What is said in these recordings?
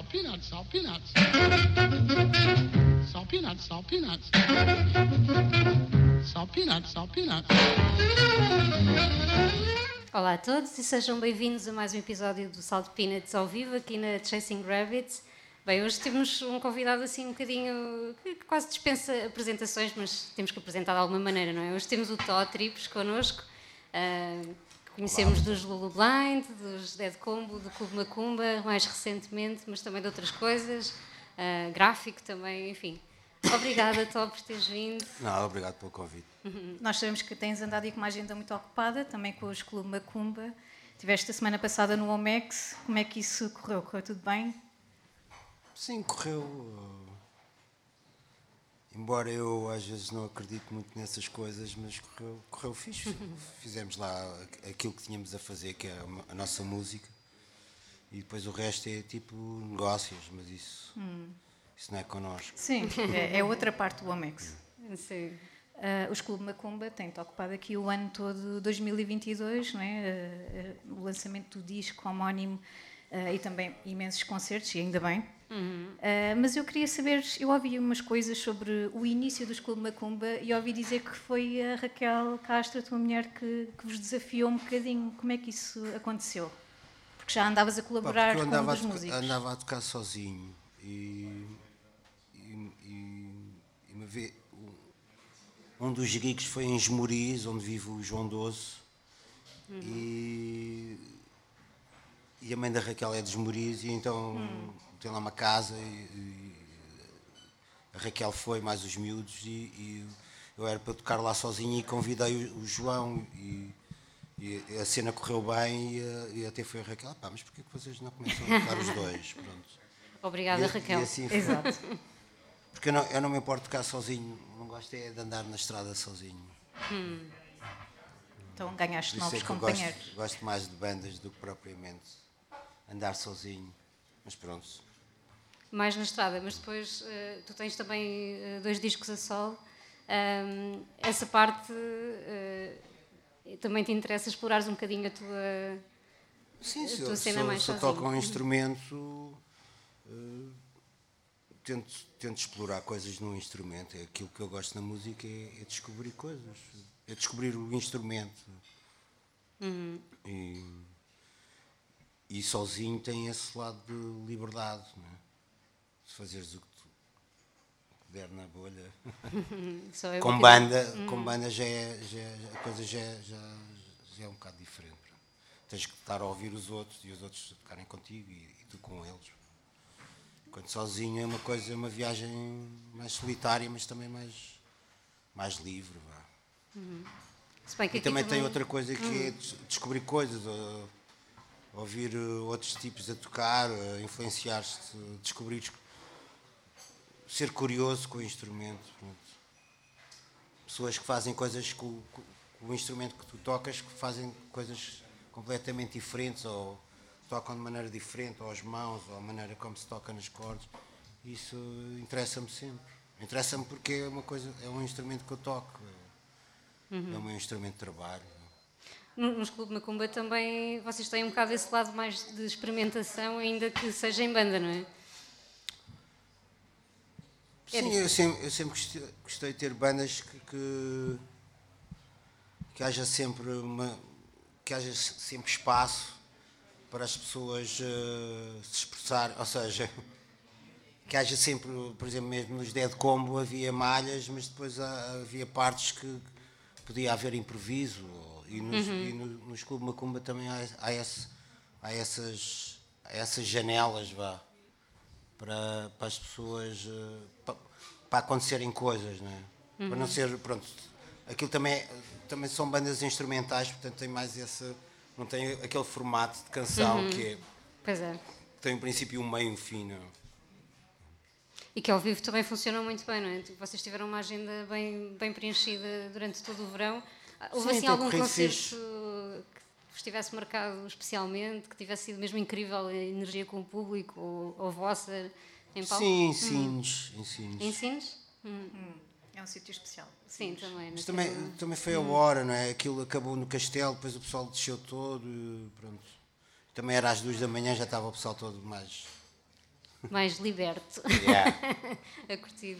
salt peanuts, salt peanuts. Salt peanuts, salt peanuts. Salt peanuts, salt peanuts. Olá a todos e sejam bem-vindos a mais um episódio do Salt Peanuts ao vivo aqui na Chasing Rabbits. Bem, hoje temos um convidado assim um bocadinho que quase dispensa apresentações, mas temos que apresentar de alguma maneira, não é? Hoje temos o Tó Trips connosco, uh, conhecemos Olá. dos Lulu Blind, dos Dead Combo, do Clube Macumba, mais recentemente, mas também de outras coisas, uh, gráfico também, enfim. Obrigada, Tó, por teres vindo. Não, obrigado pelo convite. Uhum. Nós sabemos que tens andado aí com uma agenda muito ocupada, também com os Clube Macumba. Tiveste a semana passada no Omex, como é que isso correu? Correu tudo bem? Sim, correu. Embora eu às vezes não acredite muito nessas coisas, mas correu, correu fixe. Fizemos lá aquilo que tínhamos a fazer, que é a nossa música. E depois o resto é tipo negócios, mas isso. Hum isso não é connosco. Sim, é, é outra parte do Omex. Sim. Uh, os Clube Macumba têm-te ocupado aqui o ano todo 2022, não é? Uh, uh, o lançamento do disco homónimo e também imensos concertos, e ainda bem. Uhum. mas eu queria saber, eu ouvi umas coisas sobre o início dos Clube Macumba e ouvi dizer que foi a Raquel Castro, a tua mulher, que, que vos desafiou um bocadinho. Como é que isso aconteceu? Porque já andavas a colaborar com um dos músicos. Andava a tocar sozinho e um dos gigs foi em Esmoriz, onde vive o João Doce. Uhum. E, e a mãe da Raquel é de Esmoriz, e então uhum. Tem lá uma casa. E, e, a Raquel foi, mais os miúdos, e, e, eu era para tocar lá sozinho e convidei o, o João. E, e, a cena correu bem e, até foi a Raquel, pá, mas porquê que vocês não começam a tocar os dois? Pronto. Obrigada, Raquel. Assim Exato. Porque eu não, eu não me importo tocar sozinho, não gosto é de andar na estrada sozinho. Hum. Então ganhaste novos é companheiros. Gosto, gosto, mais de bandas do que propriamente andar sozinho. Mas pronto. Mais na estrada, mas depois uh, tu tens também uh, dois discos a sol. Um, essa parte uh, também te interessa explorares um bocadinho a tua, Sim, a tua cena eu, mais toco um instrumento tento, tento explorar coisas num instrumento. É aquilo que eu gosto na música é, é descobrir coisas, é descobrir o instrumento. Uhum. E, e sozinho tem esse lado de liberdade, não é? De fazeres o que tu der na bolha. com banda, uhum. com banda já é, já, é, a coisa já, é, já, já é um bocado diferente. Tens que estar a ouvir os outros e os outros tocarem contigo e, e tu com eles. Quando sozinho é uma coisa, é uma viagem mais solitária, mas também mais, mais livre. Vá. Uhum. e também tem outra coisa que uhum. é descobrir coisas, ouvir uh, outros tipos a tocar, influenciar-se, descobrir, ser curioso com o instrumento. Pessoas que fazem coisas com, com o instrumento que tu tocas, que fazem coisas completamente diferentes ou tocam de maneira diferente, ou as mãos, ou a maneira como se toca nas cordas. Isso interessa-me sempre. Interessa-me porque é uma coisa, é um instrumento que eu toco. Uhum. É o meu instrumento de trabalho. Nos Clube Macumba também vocês têm um bocado esse lado mais de experimentação, ainda que seja em banda, não é? Sim, eu sempre, eu sempre gostei, gostei, de ter bandas que, que, que haja sempre uma que haja sempre espaço para as pessoas uh, se expressar, ou seja, que haja sempre, por exemplo, mesmo nos Dead Combo havia malhas, mas depois havia partes que podia haver improviso, e nos, uhum. e no, nos Clube Macumba também há, há, esse, há essas, há essas janelas, vá, para, para as pessoas, uh, para, acontecerem coisas, não é? Uhum. Para não uhum. ser, pronto, aquilo também, também são bandas instrumentais, portanto tem mais esse não tem aquele formato de canção uhum. que é, pois é. tem um princípio e um meio, um fim. Não? E que ao vivo também funciona muito bem, não é? Tipo, vocês tiveram uma agenda bem, bem preenchida durante todo o verão. Houve Sim, assim algum concerto fixe. que vos tivesse marcado especialmente, que tivesse sido mesmo incrível a energia com o público, ou, ou vossa em palco? Sim, ensinos. Hum. Ensinos? ensinos? Hum. Hum. É um sítio especial. Sim, também. Mas também, também foi a hora, não é? Aquilo acabou no castelo, depois o pessoal desceu todo, pronto. Também era às duas da manhã, já estava o pessoal todo mais mais liberto. Yeah. a curtir.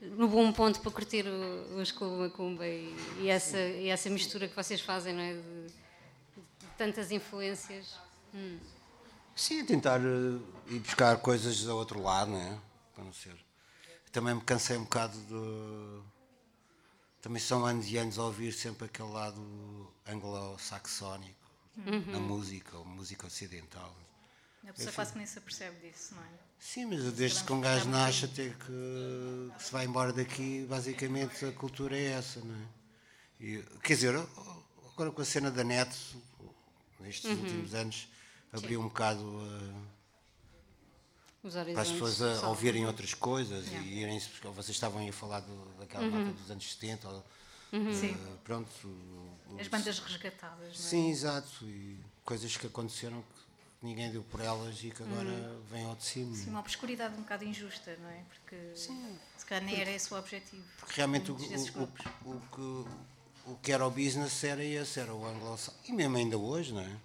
No bom ponto para curtir o, o School Macumba e, e, essa, e essa mistura que vocês fazem, não é? De, de tantas influências. Hum. Sim, tentar uh, ir buscar coisas do outro lado, não é? Para não ser. Também me cansei um bocado de. Também são anos e anos a ouvir sempre aquele lado anglo-saxónico uhum. na música, ou música ocidental. A pessoa quase que nem se apercebe disso, não é? Sim, mas desde que um gajo nasce até que, que, se vai embora daqui, basicamente a cultura é essa, não é? E, quer dizer, agora com a cena da net, nestes uhum. últimos anos, abriu Sim. um bocado uh, para as pessoas a, ouvirem outras coisas yeah. e irem vocês estavam a falar do, daquela uhum. malta dos anos 70 ou, uhum. uh, pronto as bandas resgatadas não é? sim exato e coisas que aconteceram que ninguém deu por elas e que agora uhum. vêm ao de cima sim uma obscuridade um bocado injusta não é porque sim. se calhar nem era esse o objetivo porque realmente o, o, o, que o que era o business era esse era o anglo e mesmo ainda hoje não é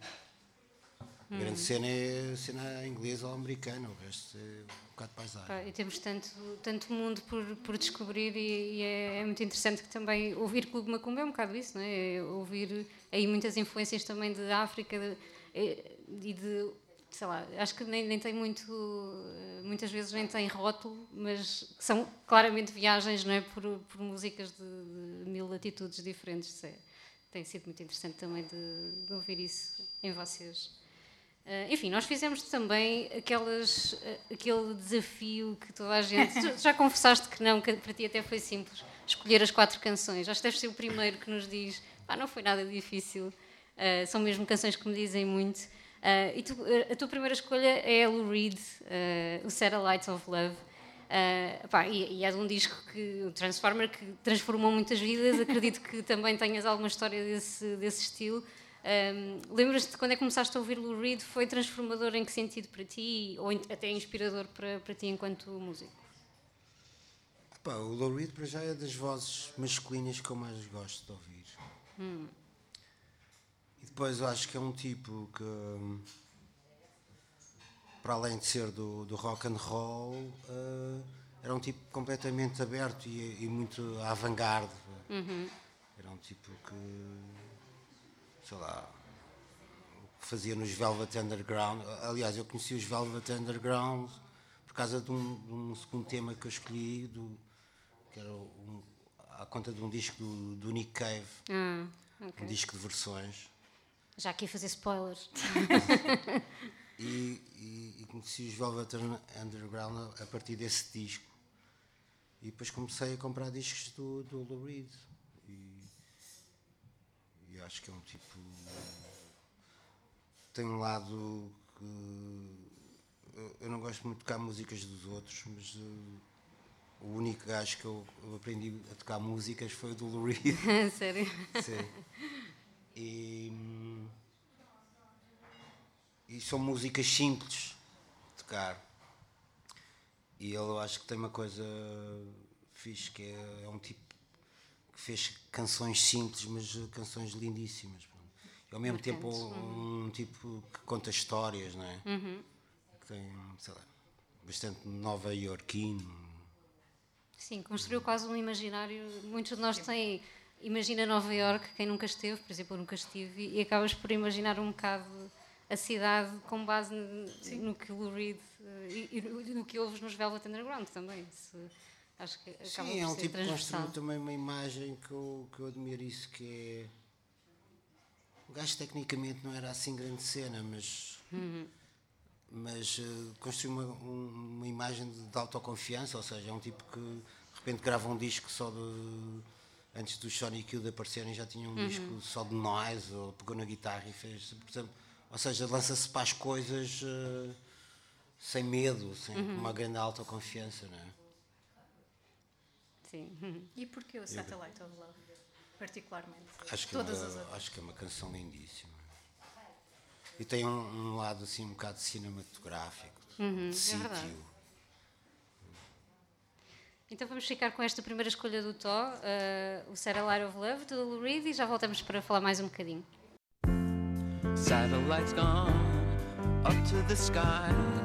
a grande uhum. cena é a cena inglesa ou americana, o resto é um bocado paisagem. e temos tanto, tanto mundo por, por descobrir e, e é, é, muito interessante que também ouvir Clube Macumba é um bocado isso, não é? é ouvir aí muitas influências também de África de, e de, sei lá, acho que nem, nem tem muito, muitas vezes nem tem rótulo, mas são claramente viagens, não é? Por, por músicas de, de mil latitudes diferentes. É, tem sido muito interessante também de, de ouvir isso em vocês. Uh, enfim, nós fizemos também aquelas, uh, aquele desafio que toda a gente. já confessaste que não, que para ti até foi simples escolher as quatro canções. Acho que deves ser o primeiro que nos diz: ah, não foi nada difícil, uh, são mesmo canções que me dizem muito. e tu, a tua primeira escolha é Lou Reed, o Satellites of Love. Pá, e, e, é de um disco que, o Transformer, que transformou muitas vidas. Acredito que também tenhas alguma história desse, desse estilo. Um, Lembras-te quando é que começaste a ouvir Lou Reed? Foi transformador em que sentido para ti? Ou até inspirador para, para ti enquanto músico? Epá, o Lou Reed para já é das vozes masculinas que eu mais gosto de ouvir. Hum. E depois eu acho que é um tipo que, para além de ser do, do rock and roll, uh, era um tipo completamente aberto e, e muito avant-garde. Uhum. Era um tipo que sei lá, o que fazia nos Velvet Underground. Aliás, eu conheci os Velvet Underground por causa de um, de um segundo tema que eu escolhi, do, que era um, à conta de um disco do, do Nick Cave, ah, okay. um disco de versões. Já aqui a fazer spoilers. e, e, e, conheci os Velvet Underground a partir desse disco. E depois comecei a comprar discos do, do Lou Reed acho que é um tipo. Tem um lado que. Eu não gosto muito de tocar músicas dos outros, mas uh, o único gajo que eu, eu, aprendi a tocar músicas foi o do Lou Reed. Sério? Sim. E, e são músicas simples de tocar. E ele eu acho que tem uma coisa fixe, que é, é um tipo que fez canções simples, mas eh, canções lindíssimas. E ao mesmo tempo um, um, tipo que conta histórias, não é? Uhum. Que tem, sei lá, bastante nova iorquino. Sim, construiu quase um imaginário. Muitos de nós têm. Imagina Nova York, quem nunca esteve, por exemplo, eu nunca estive, e acabas por imaginar um bocado a cidade com base no, no que Lou Reed eh, e, e, no que ouves nos Velvet Underground também. Se, Acho que acaba Sim, é um tipo que construiu também uma imagem que eu, que eu admiro isso, que é. O gajo tecnicamente não era assim grande cena, mas. Uhum. Mas uh, construiu uma, um, uma imagem de, de, autoconfiança, ou seja, é um tipo que de repente grava um disco só de. Antes dos Sonic Youth aparecerem já tinha um uhum. disco só de noise, ou pegou na guitarra e fez. Portanto, ou seja, lança-se para as coisas uh, sem medo, sem uhum. uma grande autoconfiança, não é? Sim. E porquê o Satellite of Love, particularmente? Acho que, Todas é uma, acho que é uma canção lindíssima. E tem um, um lado assim um bocado cinematográfico, uhum, de é sítio. Verdade. Então vamos ficar com esta primeira escolha do Tó, uh, o Satellite of Love, do Lou Reed, e já voltamos para falar mais um bocadinho. Satellites gone up to the skies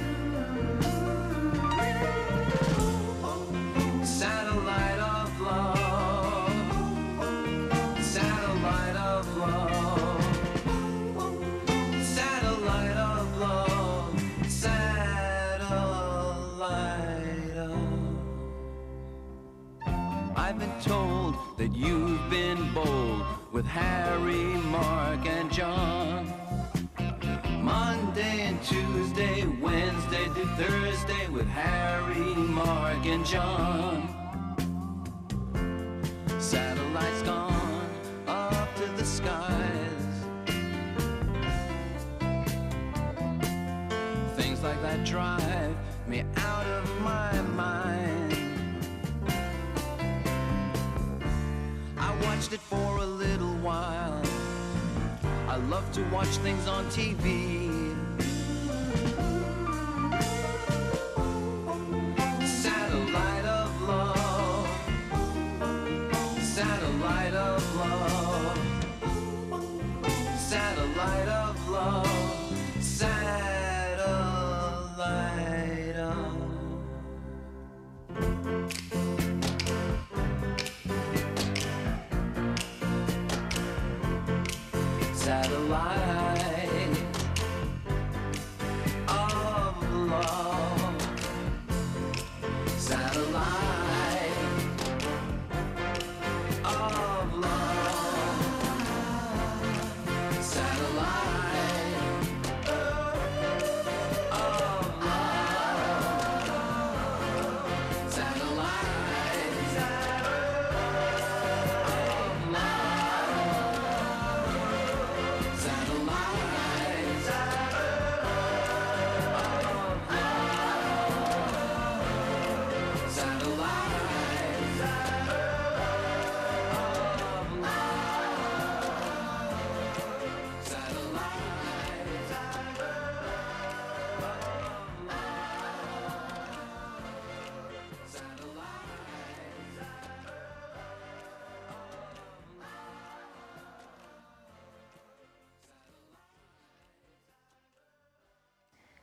John. Satellites gone up to the skies. Things like that drive me out of my mind. I watched it for a little while. I love to watch things on TV.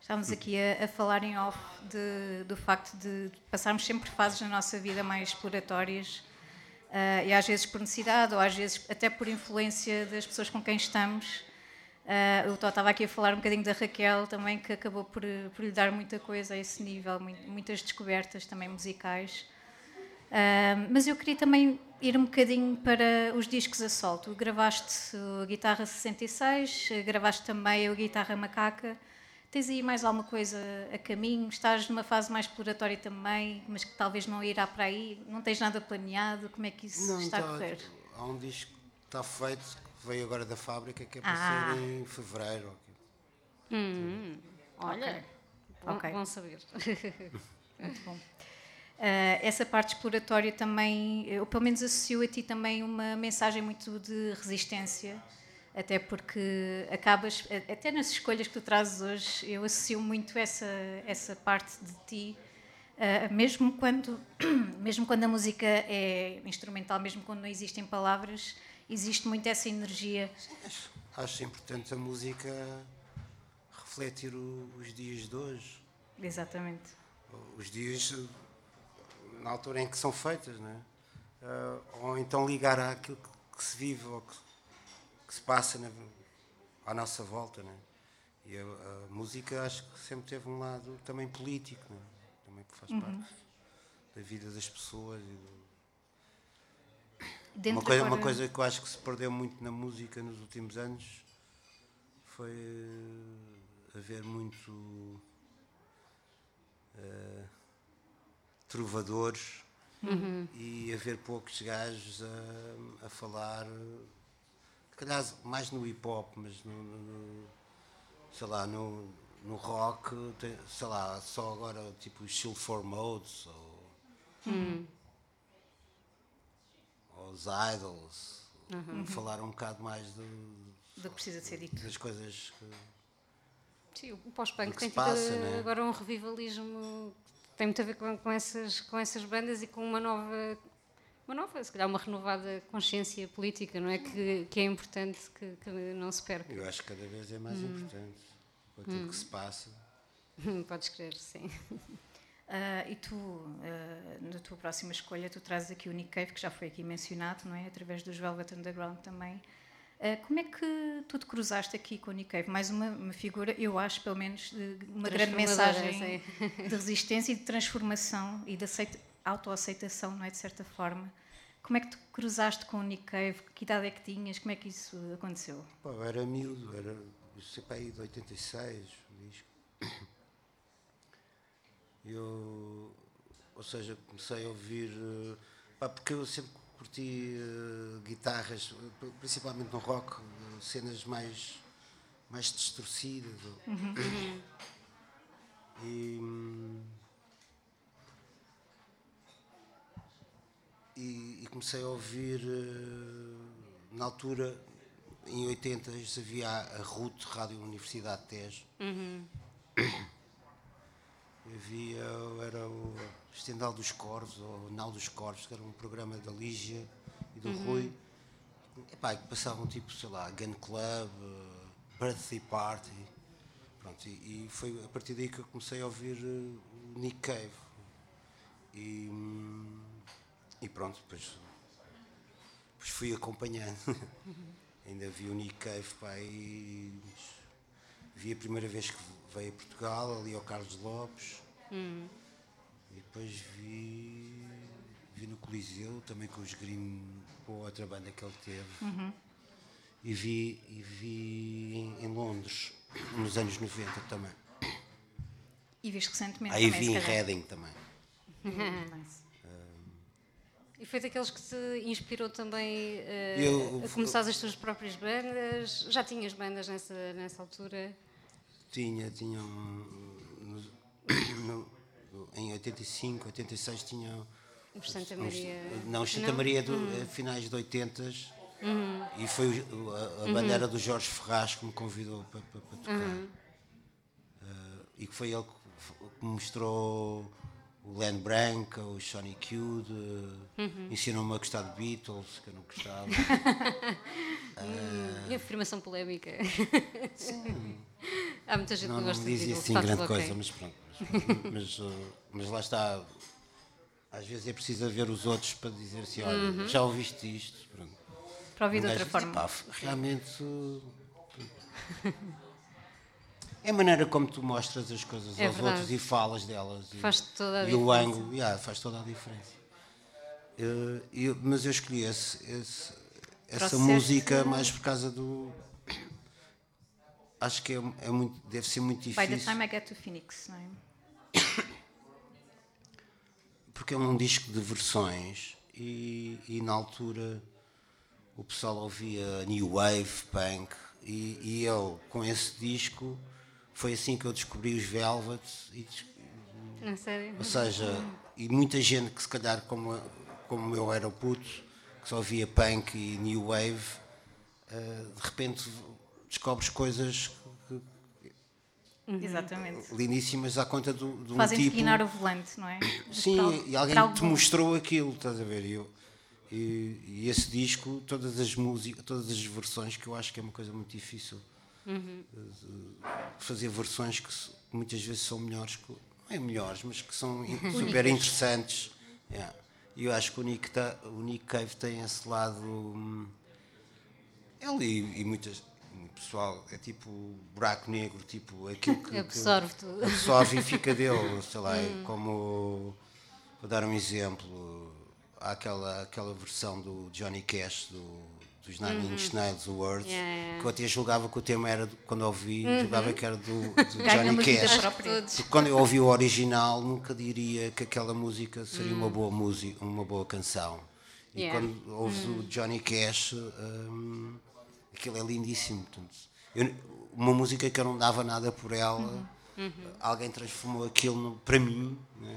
Estávamos aqui a, a falar em off de- do facto de passarmos sempre fases na nossa vida mais exploratórias ah, e às vezes por necessidade ou às vezes até por influência das pessoas com quem estamos. Ah, eu estava aqui a falar um bocadinho da Raquel também, que acabou por, por lhe dar muita coisa a esse nível, mui- muitas descobertas também musicais. Ah, mas eu queria também ir um bocadinho para os discos a sol. Tu gravaste a Guitarra 66, eh, gravaste também a Guitarra Macaca. Tens aí mais alguma coisa a caminho? Estás numa fase mais exploratória também, mas que talvez não irá para aí? Não tens nada planeado? Como é que isso Não, está a tá- correr? Há um disco que está feito, que veio agora da fábrica, que é para Ah. ser em fevereiro. Olha, Bom, Ok. bom saber. muito bom. Ah, essa parte exploratória também, eu pelo menos associo a ti também uma mensagem muito de resistência, até porque acabas, até nas escolhas que tu trazes hoje, eu associo muito essa, essa parte de ti, ah, mesmo, quando, mesmo quando a música é instrumental, mesmo quando não existem palavras, existe muito essa energia. Acho, acho importante a música refletir o- os dias de hoje. Exatamente. Os dias na altura em que são feitas, não é? Ah, ou então ligar àquilo que, que se vive ou que, que se passa na- à nossa volta. Não é? E a, a música acho que sempre teve um lado também político, não é? também faz parte da vida das pessoas. do- uma, coisa, agora- uma coisa que eu acho que se perdeu muito na música nos últimos anos foi eh, haver muito eh, trovadores e haver poucos gajos a, a falar, calhar mais no hip hop, mas no, no- no- sei lá, no, no rock, tem- sei lá, só agora tipo os Chill for Modes ou os idols falar um bocado mais do- do que precisa de ser dito. das coisas que Sim, o pós-punk tem tido né? agora um revivalismo que tem muito a ver com, com essas, com essas bandas e com uma nova, uma nova, se calhar uma renovada consciência política, não é? Que, que é importante que, que não se perca. eu acho que cada vez é mais importante com aquilo que se passa. Podes crer, sim. Ah, e tu, ah, na tua próxima escolha, tu trazes aqui o Nick Cave, que já foi aqui mencionado, não é? Através dos Velvet Underground também. Ah, como é que tu te cruzaste aqui com o Nick Cave? Mais uma, uma figura, eu acho, pelo menos, de uma grande mensagem de resistência e de transformação e de aceita- autoaceitação, não é? De certa forma. Como é que tu cruzaste com o Nick Cave? Que idade é que tinhas? Como é que isso aconteceu? Pá, eu era miúdo, era aí de 86 o disco. Eu, ou seja, comecei a ouvir, eh, pá, porque eu sempre curti eh, guitarras, principalmente no rock, cenas mais, mais distorcidas. ou- E, e, e comecei a ouvir eh, na altura em 80 havia a RUT, Rádio Universidade de Tejo havia era o Estendal dos Corvos ou Nau dos Corvos que era um programa da Lígia e do Rui. Epá, que passavam tipo, sei lá, Gun Club Birthday Party Pronto, e, e foi a partir daí que eu comecei a ouvir eh, o Nick Cave. E, hum, e pronto, depois, depois fui acompanhando. Ainda vi o Nick Cave e vi a primeira vez que veio a Portugal, ali ao Carlos Lopes. E depois vi, vi no Coliseu, também com os Grimm, com a outra banda que ele teve. E vi, e vi em, em Londres, nos anos 90 também. E viste recentemente Aí também, vi em. Reading também. Nice. E foi daqueles que te inspirou também eh, Eu- a começar as tuas próprias bandas? Já tinhas bandas nessa, nessa altura? Tinha, tinha um, no- no- em 85, 86 tinha Por Santa Maria. não, Santa Não? Hum. Maria do eh, finais de 80 e foi a, a Uhum. bandeira do Jorge Ferraz que me convidou para, para- para tocar. Eh, e que foi ele que me mostrou o Len Branca, o Sonny Cute, Uhum. ensinou-me a gostar de Beatles, que eu não gostava. E afirmação polémica. Há muita gente não, que não gosta me de Beatles, assim grande coisa, ok. mas pronto. Mas, mas, uh, mas lá está. Às vezes é preciso ver os outros para dizer assim: olha, Uhum. já ouviste isto. Pronto. Para ouvir de outra forma. "Epá, f- realmente. É a maneira como tu mostras as coisas É aos verdade. outros e falas delas. e- Faz toda a E o diferença. ângulo, yeah, faz toda a diferença. Uh, eu- mas eu escolhi esse- esse- essa música mais por causa do. Acho que é, é muito, deve ser muito By difícil. the time I get to Phoenix, não é? porque é um disco de versões e, e na altura o pessoal ouvia New Wave, Punk e, e eu com esse disco foi assim que eu descobri os Velvet e sério? ou seja, e muita gente que se calhar como, como eu era puto, que só ouvia punk e new wave, eh, de repente descobres coisas que- Exatamente. lindíssimas à conta do, de um Fazem-te tipo... guinar o volante, não é? Sim, e alguém te mostrou aquilo, estás a ver? E, eu- e- e esse disco, todas as músicas, todas as versões, que eu acho que é uma coisa muito difícil. Uhum. fazer versões que muitas vezes são melhores, que, não é melhores, mas que são super interessantes. Yeah. E eu acho que o Nick, tá- o Nick Cave tem esse lado. hum, Ele e, e muitas. Pessoal, é tipo buraco negro, tipo aquilo que, que Absorve tudo. absorve e fica dele, sei lá, é como Vou dar um exemplo. Há aquela, aquela versão do Johnny Cash, do, dos Nine Inch Nails, o Words, Uhum. Yeah, yeah. que eu até julgava que o tema era, do- quando ouvi, julgava que era do, do Johnny Cash. Porque quando eu ouvi o original, nunca diria que aquela música seria uma boa música, uma boa canção. E Yeah. quando ouves o Johnny Cash, hum, aquilo é lindíssimo. Portanto, eu- uma música que eu não dava nada por ela, Uhum. alguém transformou aquilo no- para mim, né?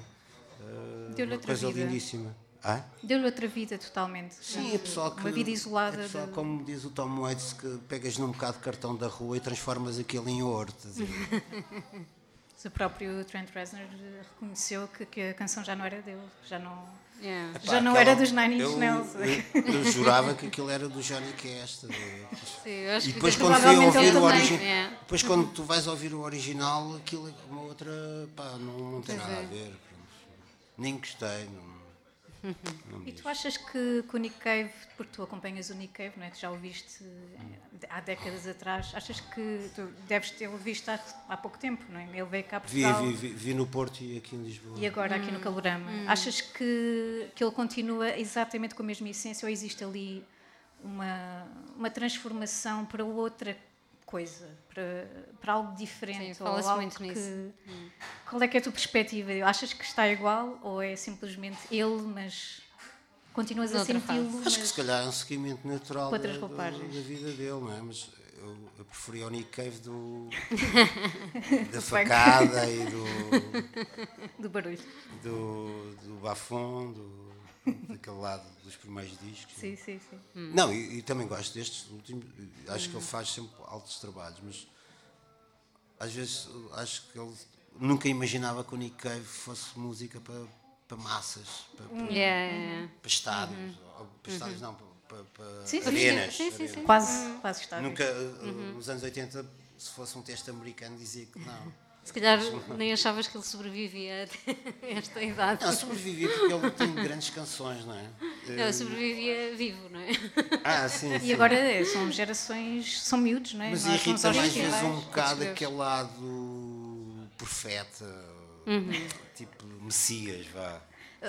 Uh, Deu-lhe uma outra coisa vida. lindíssima. Ah? Deu-lhe outra vida totalmente. Sim, é pessoal que. Uma vida isolada. É pessoal, de- como diz o Tom Waits, que pegas num bocado de cartão da rua e transformas aquilo em ouro. a? O próprio Trent Reznor reconheceu que, que a canção já não era dele, já não, Yeah. já Pá, não aquela- era dos Nine Inch eu- Nails. Eu, eu jurava que aquilo era do Johnny Cash. a? Sim, eu acho E que depois é quando fui ouvir o original, Yeah. depois quando tu vais ouvir o original, aquilo é uma outra, pá, não, não tem Pois nada é. a ver. Nem gostei. Não, não E tu achas que, que o Nick Cave, porque tu acompanhas o Nick Cave, não é? tu já o viste eh, há décadas atrás, achas que tu deves ter visto há, há pouco tempo, não é? Ele veio cá a vi, Portugal vi, vi, vi no Porto e aqui em Lisboa. e agora aqui no Calorama. Achas que, que ele continua exatamente com a mesma essência ou existe ali uma, uma transformação para outra coisa, para, para algo diferente? Sim, ou fala-se algo muito que- nisso. Qual é que é a tua perspectiva? Achas que está igual ou é simplesmente ele, mas continuas a senti-lo? Acho que se calhar é um seguimento natural da, da- da vida dele, não é? Mas eu, eu preferia o Nick Cave do, da facada e do, do barulho. do, do bafon, do, daquele lado dos primeiros discos. Sim, sim, sim. Não, e, e também gosto destes últimos. Acho que ele faz sempre altos trabalhos, mas às vezes acho que ele nunca imaginava que o Nick Cave fosse música para, para massas, para, para, Yeah, yeah, yeah. para estádios. Ou para estádios não, para, para, para Uhum. Sim, sim, arenas. sim, sim, arenas. sim. Quase, quase está. Nunca, uh, nos anos 80, se fosse um teste americano, dizia que não. Se calhar nem achavas que ele sobrevivia a esta idade. Não, sobrevivi porque ele tem grandes canções, não é? Ele sobrevivia vivo, não é? Ah, sim, sim. E agora é, são gerações, são miúdos, não é? Mas às aos vezes um bocado aquele lado profeta, tipo Messias, vá.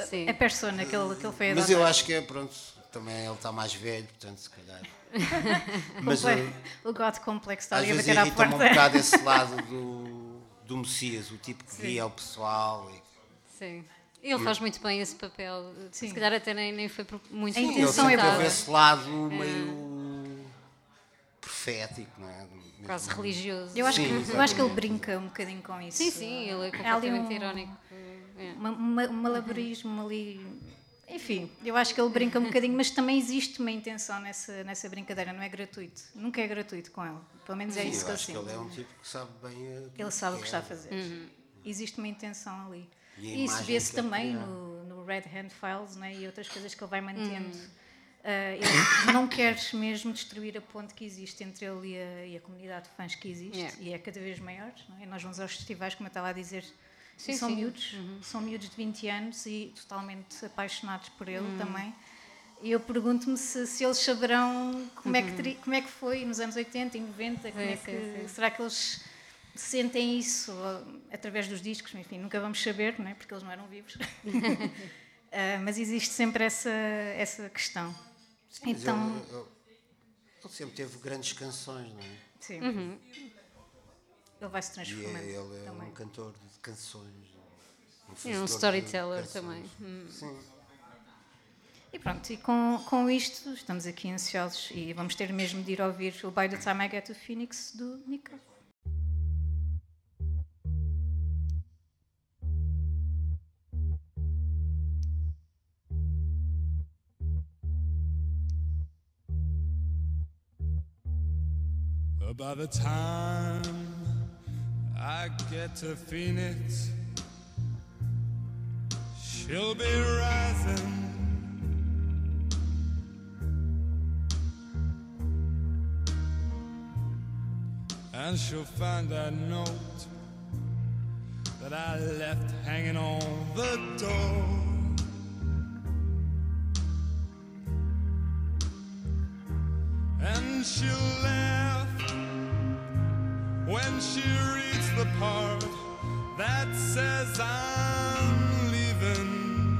Sim. A persona que ele, que ele foi Mas eu acho que é, pronto, também ele está mais velho, portanto, se calhar. Mas uh, O God Complex está às ali a vezes bater à irrita-me um porta. bocado esse lado do, do Messias, o tipo que guia o pessoal. E, Sim. Ele faz muito bem esse papel. Sim. Se calhar até nem, nem foi muito A Sim, ele intenção é sempre boa. teve esse lado meio profético, não é? Mesmo- quase religioso. Eu acho, Sim, que, eu acho que ele brinca um bocadinho com isso. Sim, sim, ele é ali completamente um- irónico. É. Uma- uma- um malabarismo ali. Enfim, eu acho que ele brinca um bocadinho, mas também existe uma intenção nessa, nessa brincadeira, não é gratuito. Nunca é gratuito com ele. Pelo menos é Sim, isso eu que eu acho que sinto. ele é um tipo que sabe bem. aquilo Ele sabe o que é. está a fazer. Existe uma intenção ali. E a E isso vê-se ele também no, no Red Hand Files né, e outras coisas que ele vai mantendo. Ah, ele não quer mesmo destruir a ponte que existe entre ele e a, e a comunidade de fãs que existe Yeah. e é cada vez maior. Não é? Nós vamos aos festivais, como eu estava a dizer, Sim, são sim. miúdos, são miúdos de 20 anos e totalmente apaixonados por ele também. E eu pergunto-me se, se eles saberão como, é que teri- como é que foi nos anos 80 e 90, como é Sim, que, sim, sim. será que eles sentem isso através dos discos, enfim, nunca vamos saber, não é? porque eles não eram vivos. Uh, mas existe sempre essa, essa questão. Mas então, ele sempre teve grandes canções, não é? sim, Uhum. Ele vai se E é- transformando ele é também. um cantor de canções. Um, É um storyteller também. Hum. Sim. E pronto, e com, com isto estamos aqui ansiosos e vamos ter mesmo de ir ouvir o By the Time I Get to Phoenix do Nico. By the time I get to Phoenix, she'll be rising. And she'll find that note that I left hanging on the door. And she'll laugh when she reads the part that says I'm leaving.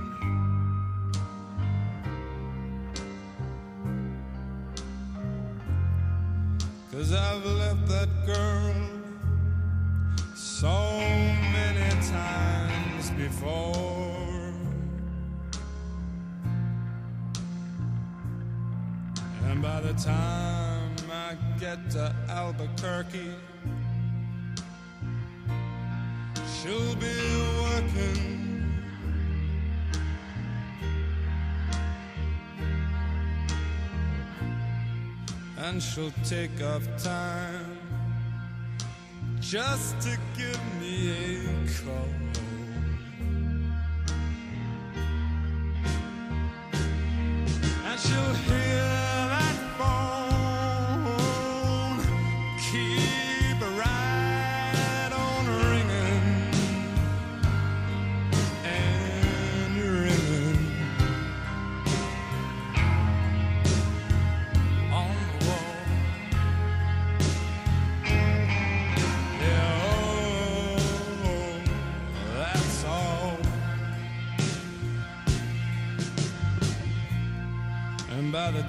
Cause I've left that girl so many times before. And by the time I get to Albuquerque, And she'll take off time just to give me a call.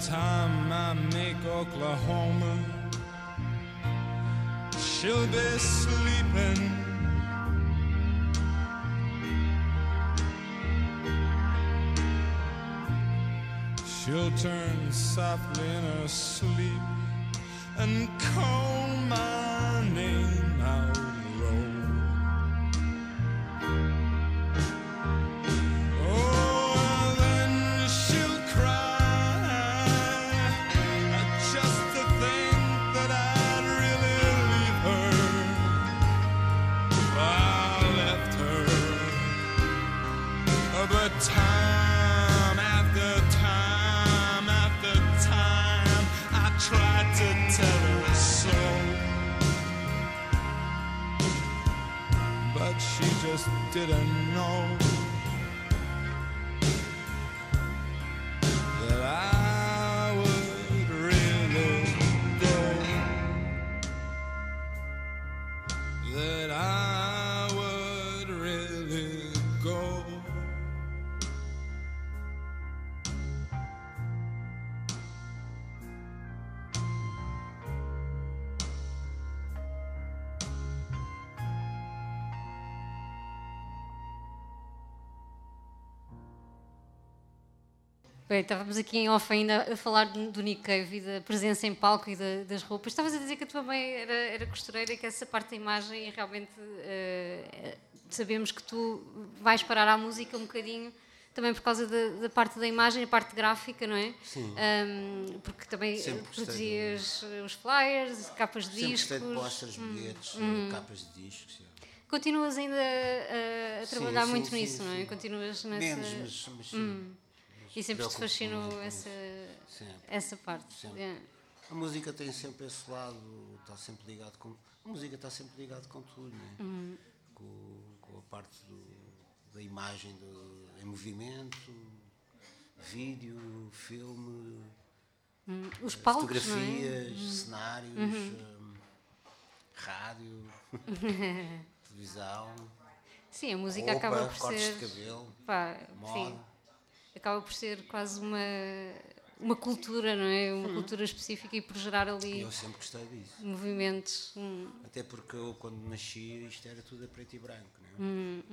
Time I make Oklahoma, she'll be sleeping. She'll turn softly in her sleep and Bem, estávamos aqui em off ainda a falar do Nick Cave e da presença em palco e da- das roupas. Estavas a dizer que a tua mãe era, era costureira e que essa parte da imagem e realmente eh, sabemos que tu vais parar à música um bocadinho também por causa da, da parte da imagem, a parte gráfica, não é? Sim. Ahm, porque também Sempre gostei produzias eh, os flyers, capas de Sempre discos. gostei de posters, bilhetes, capas de discos. sim. Continuas ainda a, a trabalhar sim, muito sim, nisso, não é? Continuas nessa. Menos, mas, mas sim. E sempre te fascinou essa, Sempre. essa parte. Sempre. É. A música tem sempre esse lado, está sempre ligado com. A música está sempre ligado com tudo, não é? Uhum. Com, com a parte do- da imagem do, em movimento, vídeo, filme, Hum, Os palcos, não é? Uhum. fotografias, cenários, hum, rádio, televisão, Sim, a música acaba por cortes ser. de cabelo, pá, moda. sim, acaba por ser quase uma, uma cultura, não é? Uma cultura específica e por gerar ali eu sempre gostei disso. movimentos. hum, Até porque eu, quando nasci, isto era tudo a preto e branco. Não é? Hum.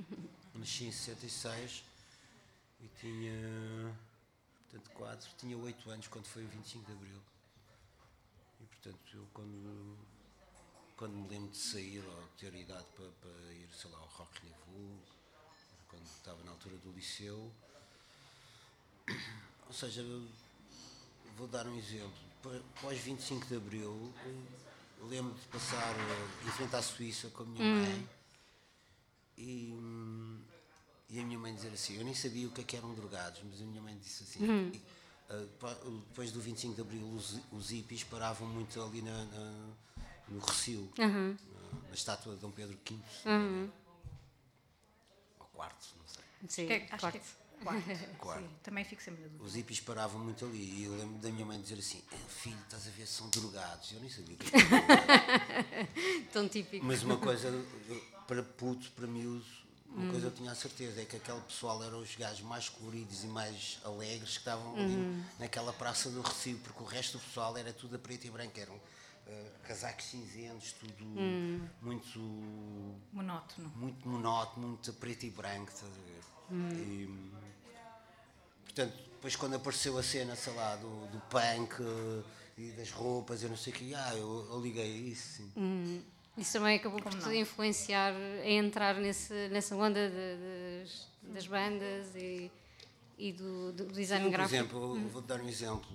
Nasci em 66 e tinha. Portanto, 4, tinha 8 anos quando foi o 25 de Abril. E, portanto, eu, quando, quando me lembro de sair ou ter idade para, para ir, sei lá, ao Rock Rendezvous, quando estava na altura do liceu. Ou seja, vou dar um exemplo. Pós 25 de Abril, lembro de passar eh, em frente à Suíça com a minha mãe e, hum, e a minha mãe dizer assim: Eu nem sabia o que, é que eram drogados, mas a minha mãe disse assim. e, eh, depois do 25 de Abril, os, os hippies paravam muito ali na, na- no Recio, na, na estátua de Dom Pedro V. Ou quarto, não sei. sim, Que é- acho quarto. É quarto. Quarto. Sim, também fico sempre na dúvida. Os hippies paravam muito ali e eu lembro da minha mãe dizer assim: "Eh, Filho, estás a ver, são drogados. Eu nem sabia o que era. Tão típico. Mas uma coisa, para puto, para miúdo, uma coisa eu tinha a certeza: é que aquele pessoal eram os gajos mais coloridos e mais alegres que estavam ali naquela praça do Recife, porque o resto do pessoal era tudo a preto e branco. Eram uh, casacos cinzentos, tudo Hum. muito Monótono. muito monótono, muito preto e branco, estás a ver? E, portanto, depois quando apareceu a cena, sei lá, do, do punk e das roupas, eu não sei o que, ah, eu, eu liguei a isso, sim. Isso também acabou por te influenciar a entrar nesse, nessa onda de- das, das bandas e, e do, do design Sim, por gráfico. exemplo, eu vou dar um exemplo,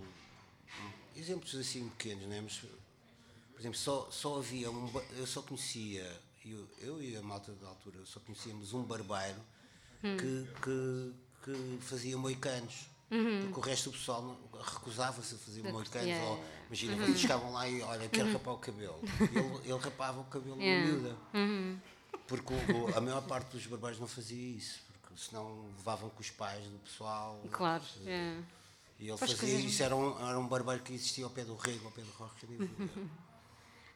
exemplos assim pequenos, né? mas, por exemplo, só, só havia um, eu só conhecia, eu, eu e a malta da altura, só conhecíamos um barbeiro que, que, que fazia moicanos. Porque o resto do pessoal recusava-se a fazer moicanos. yeah, Ou, imagina, vocês chegavam lá e olha, quero rapar o cabelo. Ele, ele rapava o cabelo Yeah. da miúda. Porque o- a maior parte dos barbeiros não fazia isso, porque senão levavam com os pais do pessoal. Claro, é. E ele Faz fazia isso, era um, era um barbeiro que existia ao pé do Rego, ao pé do Vida.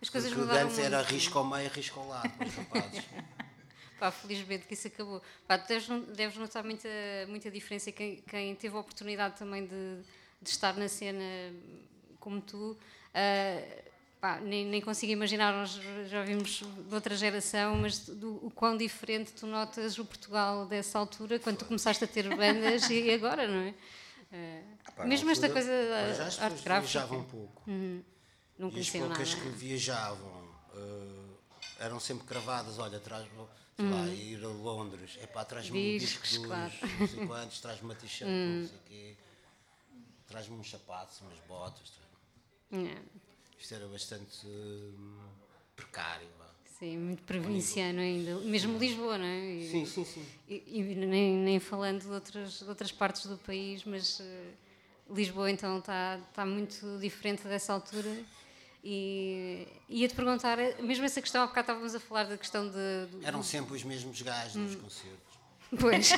As coisas Porque antes era risco ao meio, risco ao lado, os rapazes. Pá, felizmente que isso acabou. Pá, tu deves, deves notar muita, muita diferença. Quem, quem teve a oportunidade também de, de estar na cena como tu, ah, pá, nem, nem consigo imaginar, nós já vimos de outra geração, mas do, o quão diferente tu notas o Portugal dessa altura, quando tu começaste a ter bandas e agora, não é? Ah, Pá, mesmo esta coisa da arte pessoas gráfica, viajavam pouco. não E as conheciam nada. poucas que viajavam eh, eram sempre cravadas. Olha, traz sei lá, ir a Londres. É pá, traz-me um disco dos claro. não sei quantos, traz-me uma t-shirt, não sei o quê. Traz-me uns sapatos, umas botas. traz- É, Isto era bastante hum, precário. sim, muito provinciano ainda. Mesmo Lisboa, não é? E- Sim, sim, sim. E, e nem, nem falando de outras, de outras partes do país, mas eh, Lisboa então está está muito diferente dessa altura. E ia-te perguntar, mesmo essa questão, há bocado estávamos a falar da questão de. do- Eram sempre os mesmos gajos nos concertos. Pois,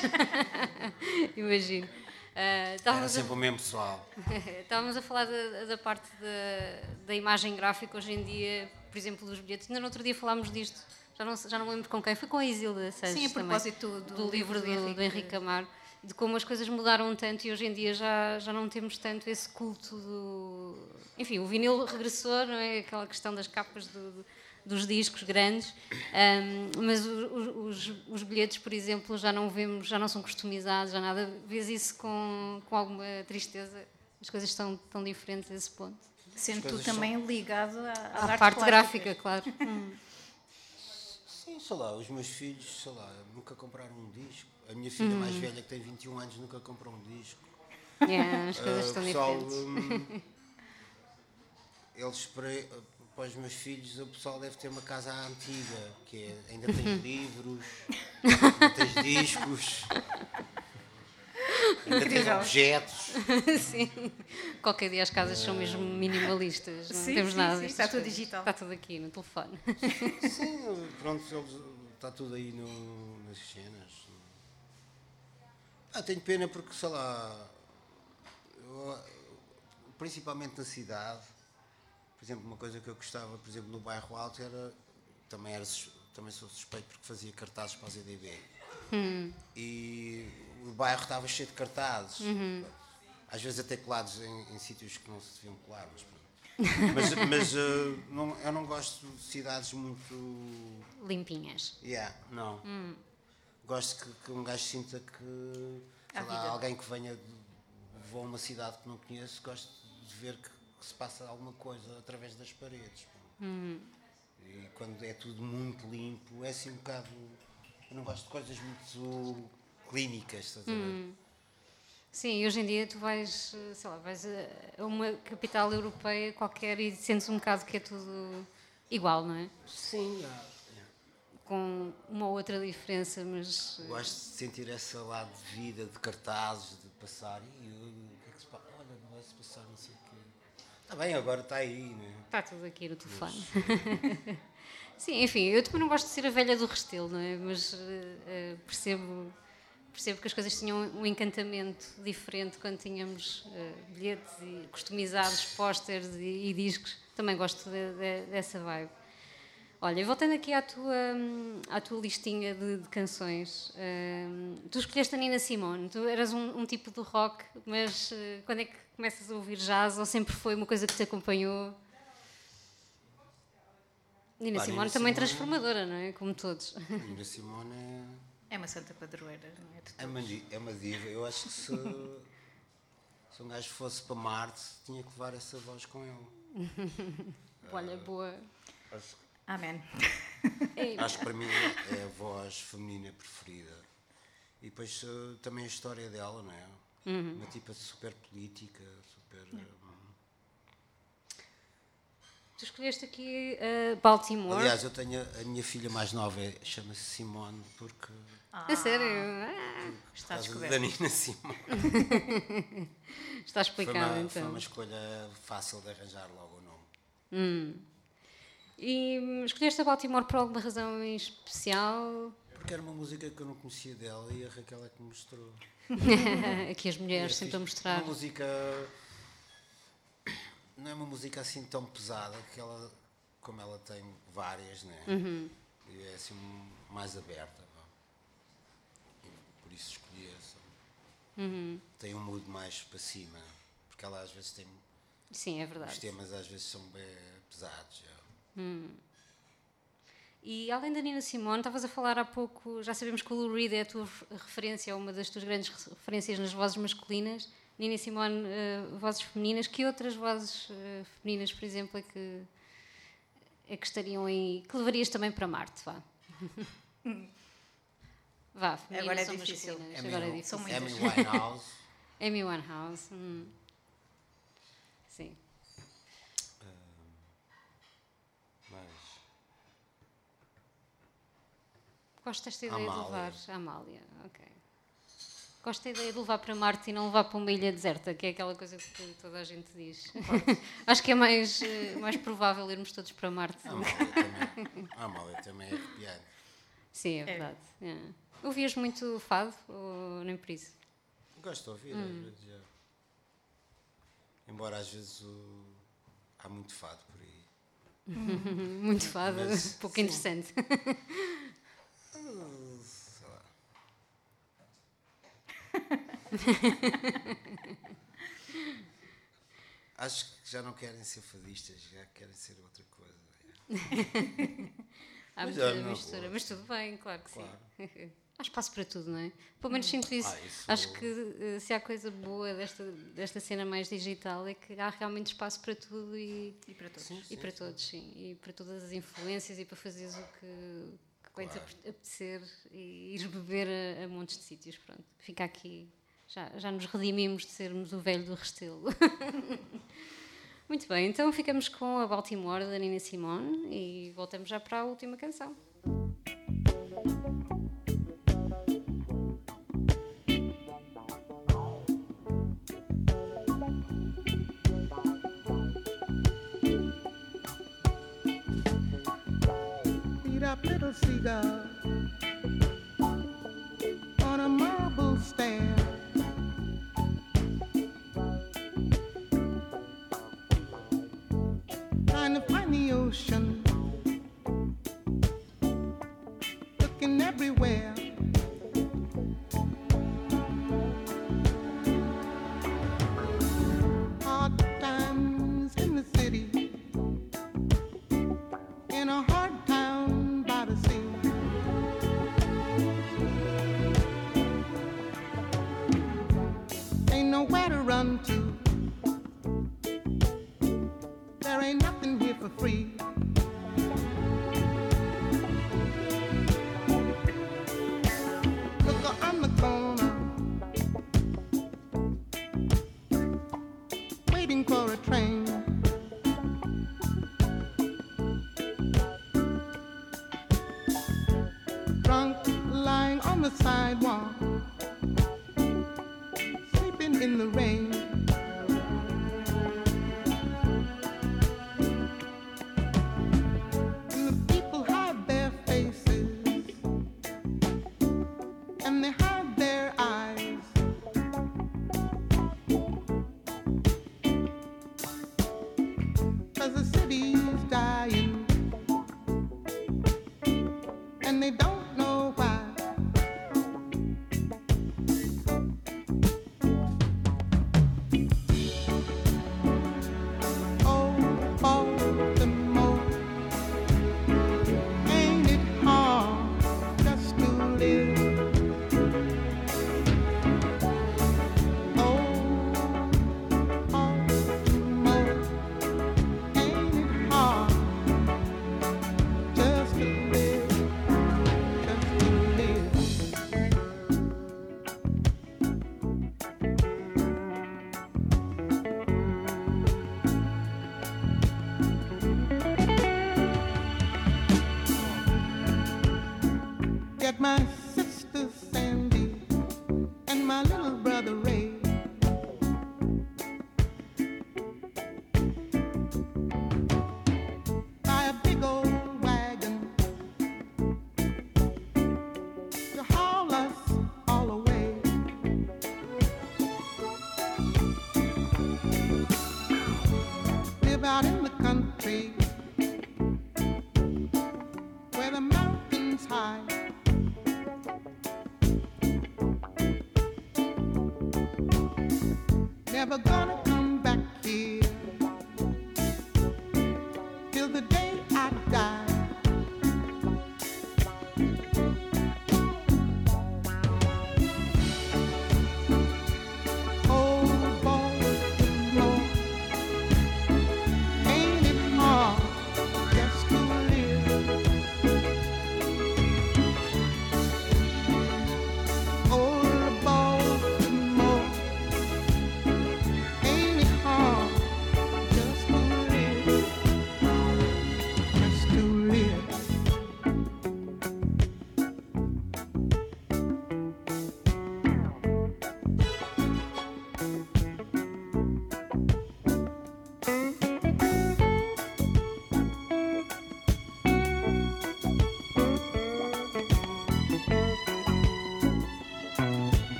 imagino. Ah, Era estávamos, a, sempre o mesmo pessoal. estávamos a falar da, da parte da, da imagem gráfica hoje em dia, por exemplo, dos bilhetes. Ainda no outro dia falámos disto, já não, já não me lembro com quem, foi com a Isilda Sanches Sim, a também, propósito do do livro do, livro do do Henrique Amaro, de como as coisas mudaram tanto e hoje em dia já, já não temos tanto esse culto do. Enfim, o vinil regressou, não é? Aquela questão das capas do- do- dos discos grandes, Ahm, mas o- o- os, os bilhetes, por exemplo, já não vemos, já não são customizados, já nada. Vês isso com, com alguma tristeza? As coisas estão tão diferentes a esse ponto. Sendo tu também ligado à, à A arte parte plástica. gráfica, claro. Sim, sei lá, os meus filhos, sei lá, nunca compraram um disco. A minha filha mais velha, que tem 21 anos, nunca comprou um disco. Yeah, as coisas Ah, estão pessoal, diferentes. hum, eles para, para os meus filhos, o pessoal deve ter uma casa antiga, que é, ainda tens livros, ainda tens discos, ainda tens objetos. Sim. Qualquer dia as casas são mesmo minimalistas. Não Sim, temos sim, nada. sim, está tudo digital. Está tudo aqui no telefone. Sim, pronto, eles, está tudo aí no, nas cenas. Ah, tenho pena porque, sei lá, eu, principalmente na cidade, por exemplo, uma coisa que eu gostava, por exemplo, no bairro Alto era, também, era, também sou suspeito porque fazia cartazes para a ZDB. E o bairro estava cheio de cartazes, às vezes até colados em, em sítios que não se deviam colar, mas pronto. mas, mas, eh, não- eu não gosto de cidades muito Limpinhas. Yeah, não. Gosto que, que um gajo sinta que lá, alguém que venha de, vou a uma cidade que não conheço, gosto de ver que, que se passa alguma coisa através das paredes. pô. E quando é tudo muito limpo, é assim um bocado. Eu não gosto de coisas muito clínicas, estás a ver? Sim, e hoje em dia tu vais, sei lá, vais a uma capital europeia qualquer e sentes um bocado que é tudo igual, não é? Sim. Com uma ou outra diferença, mas Gosto de sentir esse lado de vida, de cartazes, de passar. E o que é que se passa? Olha, vai-se passar, não sei o quê. Está bem, agora está aí, não é? está tudo aqui no telefone. Sim, enfim, eu também não gosto de ser a velha do Restelo, não é? Mas eh, percebo, percebo que as coisas tinham um encantamento diferente quando tínhamos eh, bilhetes e customizados, pósteres e, e discos. Também gosto de- de- dessa vibe. Olha, e voltando aqui à tua, à tua listinha de, de canções, hum, tu escolheste a Nina Simone, tu eras um, um tipo de rock, mas eh, quando é que começas a ouvir jazz ou sempre foi uma coisa que te acompanhou? Nina Pá, Simone Nina também Simone- transformadora, não é? Como todos. Nina Simone é, É uma santa padroeira, não é? É, uma, é uma diva. Eu acho que se, se um gajo fosse para Marte, tinha que levar essa voz com ele. Olha, boa. Acho, Amém. Acho que para mim é a voz feminina preferida. E depois eh, também a história dela, não é? Uma tipa super política, super. hum, tu escolheste aqui uh, Baltimore. Aliás, eu tenho a, a minha filha mais nova, é- chama-se Simone, porque. a sério? Ah, Está por causa descoberto. da Nina Simone. está Foi explicado uma, foi então. uma escolha fácil de arranjar logo o nome. E hum, escolheste a Baltimore por alguma razão em especial? Porque era uma música que eu não conhecia dela e a Raquel é que me mostrou. aqui as mulheres É sempre a fixe. mostrar. Uma música. Não é uma música assim tão pesada que ela, como ela tem várias, né? Uhum. E é assim mais aberta. por isso escolhi essa. Uhum. Tem um mood mais para cima. Porque ela às vezes tem. Sim, é Os verdade. temas às vezes são bem pesados. já. E além da Nina Simone, estavas a falar há pouco, já sabemos que o Lou Reed é a tua re- referência, é uma das tuas grandes referências nas vozes masculinas. Nina Simone, eh, vozes femininas. Que outras vozes eh, femininas, por exemplo, é que, é que estariam aí, que levarias também para Marte? Vá. Vá, femininas Agora é difícil. masculinas? Amy, Agora é Amy difícil. muitas. Winehouse. Amy Winehouse. hum. Sim. mas Gosto desta ideia de Amália. levar a Amália, ok. Gosto da ideia de levar para Marte e não levar para uma ilha deserta, que é aquela coisa que toda a gente diz. Acho que é mais, eh, mais provável irmos todos para Marte. a Amália também, a Amália também é arrepiante. Sim, é verdade. é. Ouvias muito fado ou nem por isso? Gosto de ouvir, Hum. às vezes. Embora às vezes o- há muito fado por aí. Muito fado, Mas, pouco sim. interessante. Sei lá. Acho que já não querem ser fadistas, já querem ser outra coisa. Há Mas muita é, na mistura, boa. mas tudo bem, claro que Claro. sim. Há espaço para tudo, não é? Pelo menos sinto isso. Ah, isso- Acho que eh, se há coisa boa desta, desta cena mais digital é que há realmente espaço para tudo e, E para todos. e para todos, sim. E para todas as influências e para fazeres o que, te Claro. ape- apetecer e ires beber a, a montes de sítios. Pronto, fica aqui. Já, já nos redimimos de sermos o velho do Restelo. Muito bem, então ficamos com a Baltimore da Nina Simone e voltamos já para a última canção. Little seagull on a marble stair. Trying to find the ocean, looking everywhere.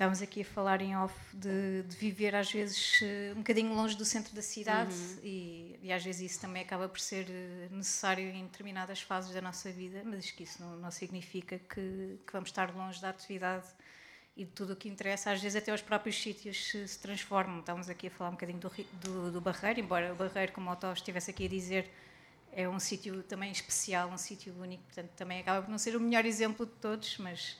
Estávamos aqui a falar em off de, de viver às vezes eh, um bocadinho longe do centro da cidade e, e às vezes isso também acaba por ser eh, necessário em determinadas fases da nossa vida, mas que isso não, não significa que, que vamos estar longe da atividade e de tudo o que interessa. Às vezes até os próprios sítios se, se transformam. Estávamos aqui a falar um bocadinho do, do, do Barreiro, embora o Barreiro, como o Otto estivesse aqui a dizer, é um sítio também especial, um sítio único, portanto também acaba por não ser o melhor exemplo de todos, mas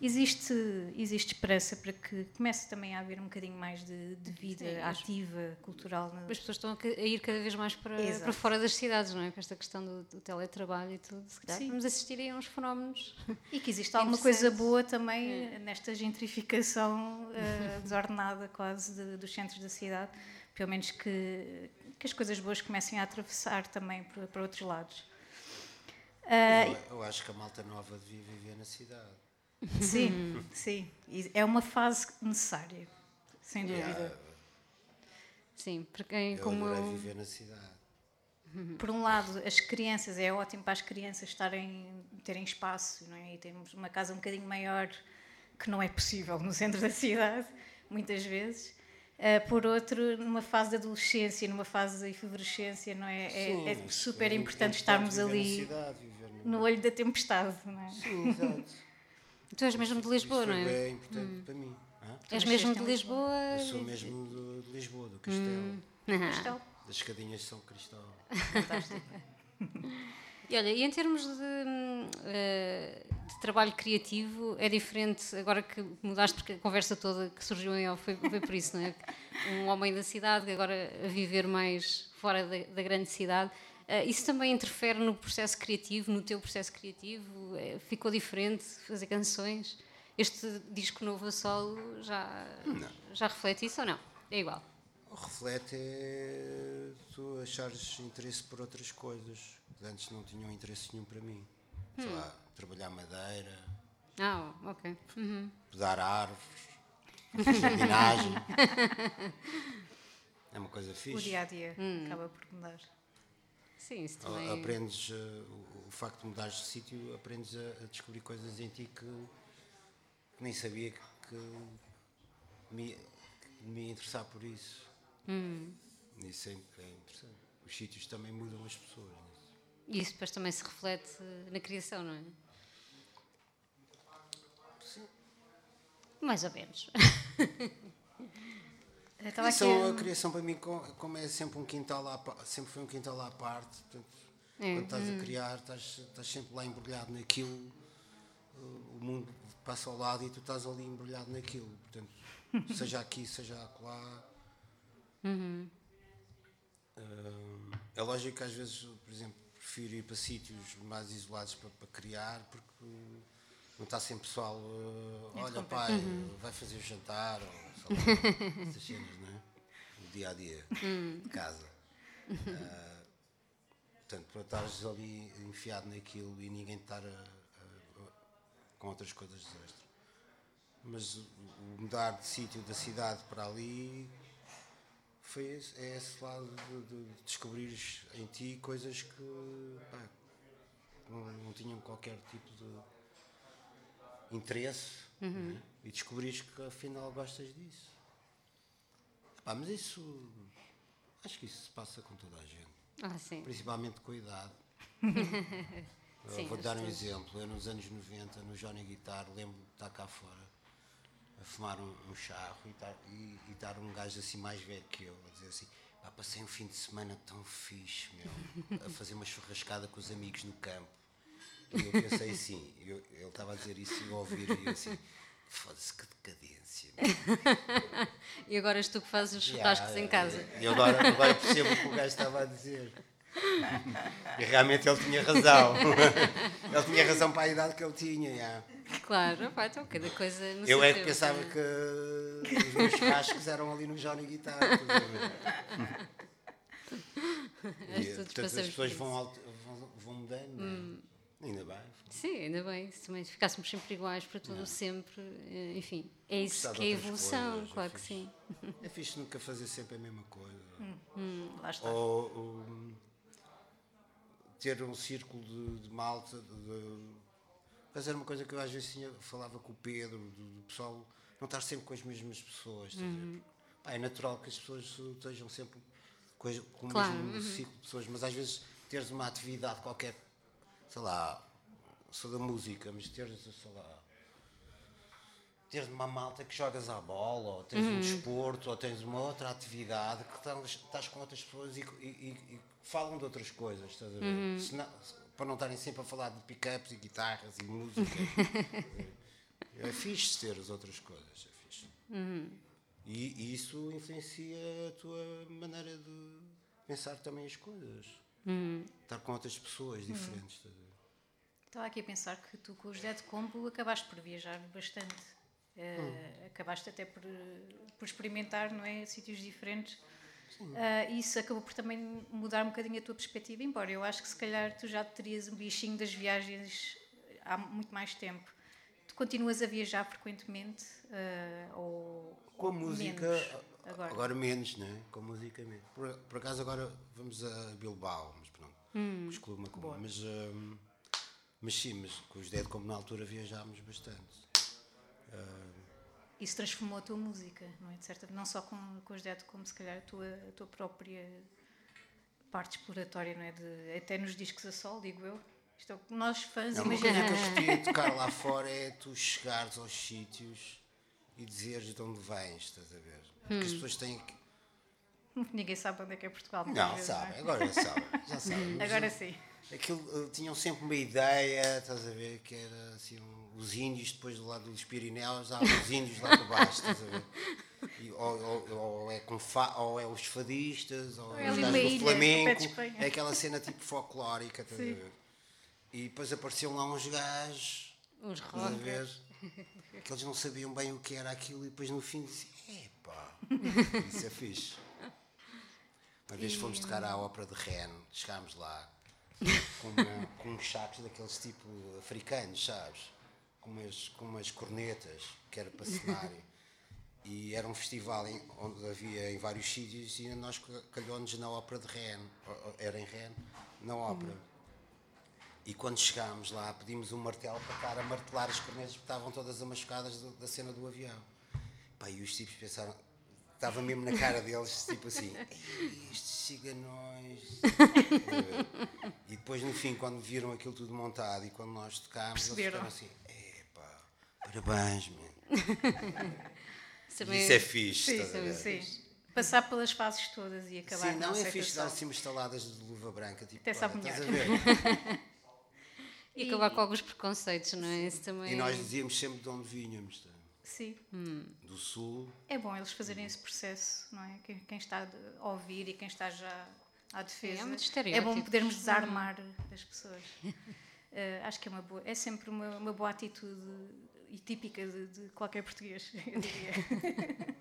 existe, existe esperança para que comece também a haver um bocadinho mais de, de vida Sim, ativa, cultural. As pessoas estão a ir cada vez mais para, para fora das cidades, não é? Com esta questão do, do teletrabalho e tudo. Se calhar Sim. vamos assistir aí a uns fenómenos. E que existe alguma coisa boa também nesta gentrificação eh, desordenada quase de- dos centros da cidade, pelo menos que, que as coisas boas comecem a atravessar também para, para outros lados. Ah, Eu, eu acho que a malta nova devia viver na cidade. Sim, sim. E É uma fase necessária, sem dúvida. Yeah, Sim, para quem eu como eu. viver na cidade. Por um lado, as crianças, é ótimo para as crianças estarem, terem espaço, não é? E temos uma casa um bocadinho maior, que não é possível no centro da cidade, muitas vezes. Ah, por outro, numa fase de adolescência, numa fase de efervescência, não é? É- Sim, é, isso super é importante importante estarmos ali cidade, no olho da tempestade, não é? Sim, exato. Tu és mesmo de Lisboa, Isso não foi é? bem importante para mim. Hã? És mesmo de Lisboa? Eu sou mesmo do- de Lisboa, do Castelo. Aham. Castelo. Das escadinhas de São Cristóvão. E olha, e em termos de, hum, eh, de trabalho criativo, é diferente agora que mudaste, porque a conversa toda que surgiu em off foi, foi por isso, não é? Um homem da cidade, agora a viver mais fora da, da grande cidade. Eh, isso também interfere no processo criativo, no teu processo criativo? Eh, ficou diferente fazer canções? Este disco novo a solo já, já reflete isso ou não? É igual. O reflete é tu achares interesse por outras coisas que antes não tinham interesse nenhum para mim. Sei lá, trabalhar madeira, Ah, ok. Uhum. podar árvores, jardinagem. é uma coisa O fixe. dia a dia Hum. acaba por mudar. Sim, isso A- também. Aprendes, eh, o, facto de mudares de sítio, aprendes a, descobrir coisas em ti que, nem sabia que, me, que me interessar por isso. Isso é, é interessante. Os sítios também mudam as pessoas. né? E isso depois também se reflete na criação, não é? Mais ou menos. Eu Criação, a- a criação para mim, co- como é sempre um quintal à, sempre foi um quintal à parte, portanto, É. quando estás a criar, estás, estás sempre lá embrulhado naquilo, o mundo passa ao lado e tu estás ali embrulhado naquilo. Portanto, seja aqui, seja acolá. Hum, é lógico que às vezes, por exemplo, prefiro ir para sítios mais isolados para, para criar, porque não está sempre pessoal, uh, olha pai, vai fazer o jantar, ou sei lá, essas cenas, não é? No dia a dia, de casa. Ah, portanto, para estares ali enfiado naquilo e ninguém estar a- a- a- com outras coisas de extra. Mas o, mudar de sítio da cidade para ali foi esse, é esse lado de, de descobrires em ti coisas que pá, não, não tinham qualquer tipo de interesse né? e descobrires que afinal gostas disso. Pá, mas isso acho que isso se passa com toda a gente, Ah, sim. principalmente com a idade. Sim, vou dar um exemplo. Eu nos anos 90, no Johnny Guitar, lembro de estar cá fora a fumar um, um charro e estar, e, e estar um gajo assim mais velho que eu, a dizer assim, pá, passei um fim de semana tão fixe, meu, a fazer uma churrascada com os amigos no campo. E eu pensei assim, eu- ele estava a dizer isso e eu a ouvir e eu assim, foda-se que decadência. meu." E agora és tu que fazes os churrascos Yeah, em casa. E eu agora, agora percebo o que o gajo estava a dizer. E realmente ele tinha razão. Ele tinha razão para a idade que ele tinha. yeah. Claro, pá, então cada coisa no Eu é que pensava é? que os meus churrascos eram ali no Johnny Guitar. E, portanto, as pessoas vão, vão, vão mudando. né? Ainda bem. Sim, ainda bem. Se também ficássemos sempre iguais para tudo sempre, eh, enfim, é isso que é evolução, coisas, é claro que fixe. sim. É fixe nunca fazer sempre a mesma coisa. Lá está. Ou, ou, ter um círculo de, de malta. De, de, mas era uma coisa que eu às vezes tinha, falava com o Pedro, do, do pessoal, não estar sempre com as mesmas pessoas. ver? Pá, é natural que as pessoas estejam sempre com, com o Claro, mesmo ciclo de pessoas, mas às vezes teres uma atividade qualquer, sei lá, sou da música, mas teres, sei lá, teres uma malta que jogas à bola, ou tens um desporto, ou tens uma outra atividade que estás, estás com outras pessoas e, e- e- falam de outras coisas, estás a ver? Senão- para não estarem sempre a falar de pick-ups e guitarras e música. é fixe ter as outras coisas, é fixe. E, e isso influencia a tua maneira de pensar também as coisas. Estar com outras pessoas diferentes. estás a ver? Estava aqui a pensar que tu com os Dead Combo acabaste por viajar bastante. Eh, Acabaste até por, por experimentar não é, sítios diferentes. Eh, isso acabou por também mudar um bocadinho a tua perspectiva, embora eu acho que se calhar tu já terias um bichinho das viagens há muito mais tempo. Continuas a viajar frequentemente eh, ou Com a música, menos agora. agora? menos, né? Com a música menos. Por, por acaso agora vamos a Bilbao, mas pronto. Hum, com os Clube Macumba. Mas, hum, mas sim, mas com os Dead como na altura viajámos bastante. Isso transformou a tua música, não é? De certa, não só com, com os Dead, como se calhar a tua, a tua própria parte exploratória, não é? De, até nos discos a sol, digo eu. Isto é o que nós fãs Não, uma coisa que eu gostaria de tocar lá fora é tu chegares aos sítios e dizeres de onde vens, estás a ver? Porque Hum. as pessoas têm que. Ninguém sabe onde é que é Portugal. Não, vezes, sabem, é? agora sabem, já sabem. Mas Agora sim. Aquilo, eh, tinham sempre uma ideia, estás a ver, que era assim, um- os índios depois do lado dos Pirineus, há os índios lá para baixo, estás a ver? E, ou, ou- ou é com fa, ou é os fadistas, ou, é os do Espanha. é aquela cena tipo folclórica, estás a ver? E depois apareciam lá uns gajos, Uns rockers. Que eles não sabiam bem o que era aquilo e depois no fim diziam, epá, isso é fixe. Uma vez fomos tocar à ópera de Rennes, chegámos lá com, uma- com uns sacos daqueles tipo africanos, sabes? Com umas, com umas cornetas, que era para cenário. E era um festival em- onde havia em vários sítios e nós ca- calhou-nos na ópera de Rennes, era em Rennes, na ópera. E quando chegámos lá, pedimos um martelo para estar a martelar as cornetas porque estavam todas amachucadas do- da cena do avião. Pá, e os tipos pensaram, estava mesmo na cara deles, tipo assim, "Ei, estes ciganões. e depois, no fim, quando viram aquilo tudo montado e quando nós tocámos, eles Perceberam. ficaram assim, epá, parabéns, man. Também- Isso é fixe, Sim, sim. Passar pelas fases todas e acabar Sim, não é fixe dar assim umas taladas de luva branca, tipo, Até sabe olha, estás a melhor. ver? E acabar com alguns preconceitos, não é? Isso também. E nós dizíamos sempre de onde vinhamos, tá? Sim. do sul. É bom eles fazerem esse processo, não é? Quem, quem está a ouvir e quem está já à defesa. É muito é bom podermos desarmar as pessoas. Eh, acho que é uma boa, é sempre uma, uma boa atitude e típica de, de qualquer português, eu diria.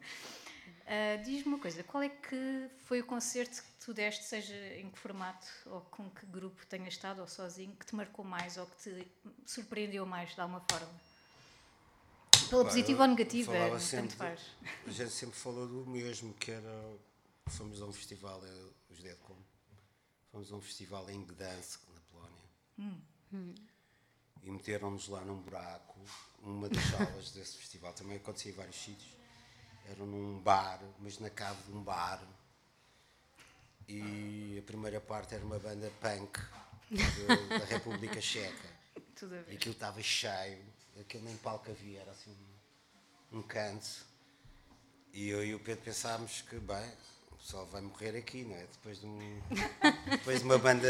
Eh, Diz-me uma coisa, qual é que foi o concerto que tu deste, seja em que formato ou com que grupo tenhas estado ou sozinho, que te marcou mais ou que te surpreendeu mais de alguma forma? Pela Pá, positiva eu ou negativa, tanto sempre- faz. A gente sempre falou do mesmo, que era. Fomos a um festival, eh, os Deadcom. Fomos a um festival em Gdansk, na Polónia. E meteram-nos lá num buraco, uma das salas desse festival. Também acontecia em vários sítios. Era num bar, mas na cave de um bar. E a primeira parte era uma banda punk de- da República Checa. Tudo a E ver. aquilo estava cheio, aquele nem palco havia, era assim um, um canto. E eu e o Pedro pensámos que, bem, o pessoal vai morrer aqui, não é? Depois de, um, depois de uma banda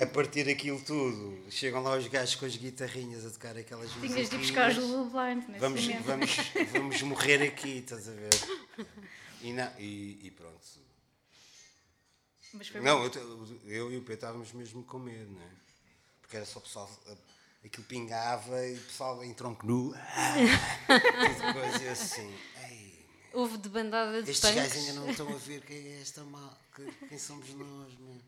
a partir daquilo tudo. Chegam lá os gajos com as guitarrinhas a tocar aquelas Tinhas de buscar os. Lulu Blind nesse Vamos, momento. vamos, vamos morrer aqui, estás a ver? E, não- e- e pronto. Mas foi Não, eu, eu e o Pedro estávamos mesmo com medo, não é? Porque era só o pessoal. Aquilo pingava e o pessoal em tronco nu. Tudo coisa e assim. Ei, Houve de bandada de estes gajos punks. ainda não estão a ver quem é esta mal. que- Quem somos nós, meu?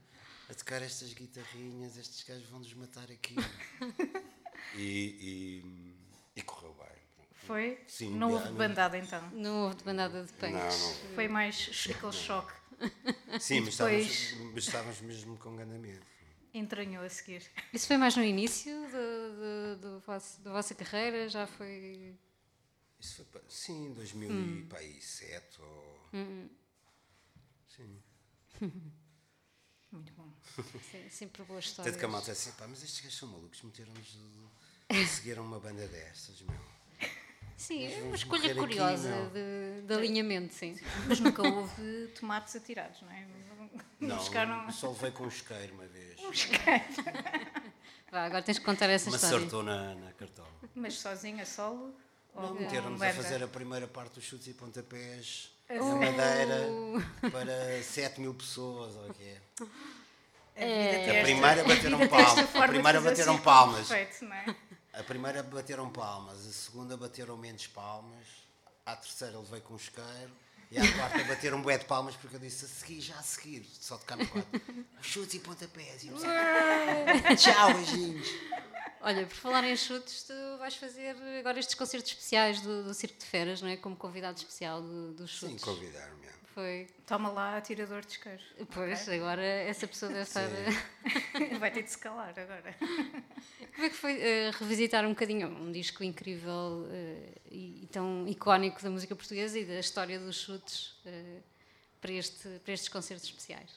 A tocar estas guitarrinhas, estes gajos vão nos matar aqui. E, e, e correu bem. Foi? Sim, não houve não- bandada então. Não houve de bandada de punks. Não, não. Foi mais aquele choque. Sim, mas depois- estávamos, mas estávamos mesmo com grande medo. Entranhou a seguir. Isso foi mais no início do, do, do vosso- da vossa carreira? Já foi. Isso foi, sim, 2007 ou. Sim. Muito bom. Sempre boa história. Tanto que a malta assim, pá, mas estes gajos são malucos, meteram-nos. Seguiram uma banda destas, meu. Sim, é uma escolha aqui, curiosa não. de, de alinhamento, sim. Mas nunca houve tomates atirados, não é? Não, Buscaram- só levei com um isqueiro uma vez. Vá, agora tens que contar essa Uma história. acertou na, na cartola. Mas sozinho, a solo? Não, meteram-nos a fazer a primeira parte dos chutes e pontapés na Madeira para 7 mil pessoas, ou o que é? A primeira bateram palmas. A primeira bateram palmas. Perfeito, não é? A primeira bateram palmas, a segunda bateram menos palmas, à terceira levei com um isqueiro e à quarta bateram bué de palmas porque eu disse a seguir, já a seguir, só tocámos quatro. Chutes e pontapés. E eu disse, Tchau, beijinhos. Olha, por falar em chutes, tu vais fazer agora estes concertos especiais do, do Circo de Feras, não é? Como convidado especial do, dos Sim, chutes. convidaram-me. Foi. Toma lá, atirador de isqueiro. Pois, agora essa pessoa deve estar. a- Vai ter de se calar agora. Como é que foi eh, revisitar um bocadinho um disco incrível eh, e, tão icónico da música portuguesa e da história dos chutes eh, para, este, para estes concertos especiais?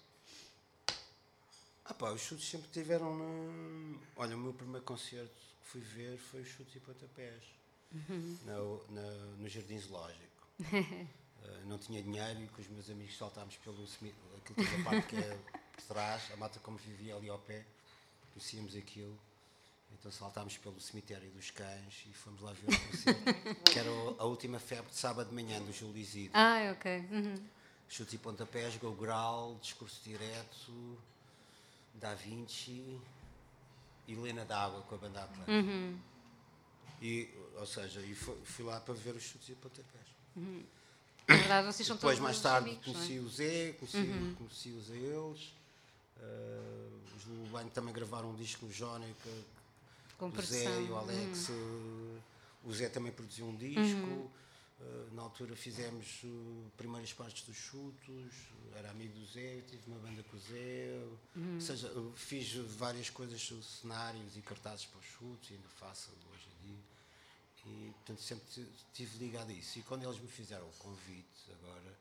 Ah pá, os chutes sempre tiveram na... Olha, o meu primeiro concerto que fui ver foi os chutes e pontapés. Na, na, no Jardim Zoológico. Eh, não tinha dinheiro e com os meus amigos saltámos pelo cemitério. Aquilo toda a parte que é por trás, a mata como vivia ali ao pé, conhecíamos aquilo. Então saltámos pelo cemitério dos cães e fomos lá ver o concerto, que era a última febre de sábado de manhã do Júlio Isidro. Ah, ok. Uhum. Chutes e pontapés, Go Grau, Discurso Direto, Da Vinci e Helena d'Água com a banda Atlântica. Uhum. E, ou seja, e fui, fui lá para ver os chutes e pontapés. Na verdade, vocês são Depois, todos mais tarde, amigos, é? conheci o Zé, conheci, conheci-os a eles. eh, os Lulu Band também gravaram um disco no Jónica. Com O Zé e o Alex. eh, O Zé também produziu um disco. eh, na altura fizemos eh, primeiras partes dos chutos. Era amigo do Zé, tive uma banda com o Zé. Ou seja, fiz várias coisas, cenários e cartazes para os chutos, e ainda faço hoje em dia. E, portanto, sempre estive ligado a isso. E quando eles me fizeram o convite, agora,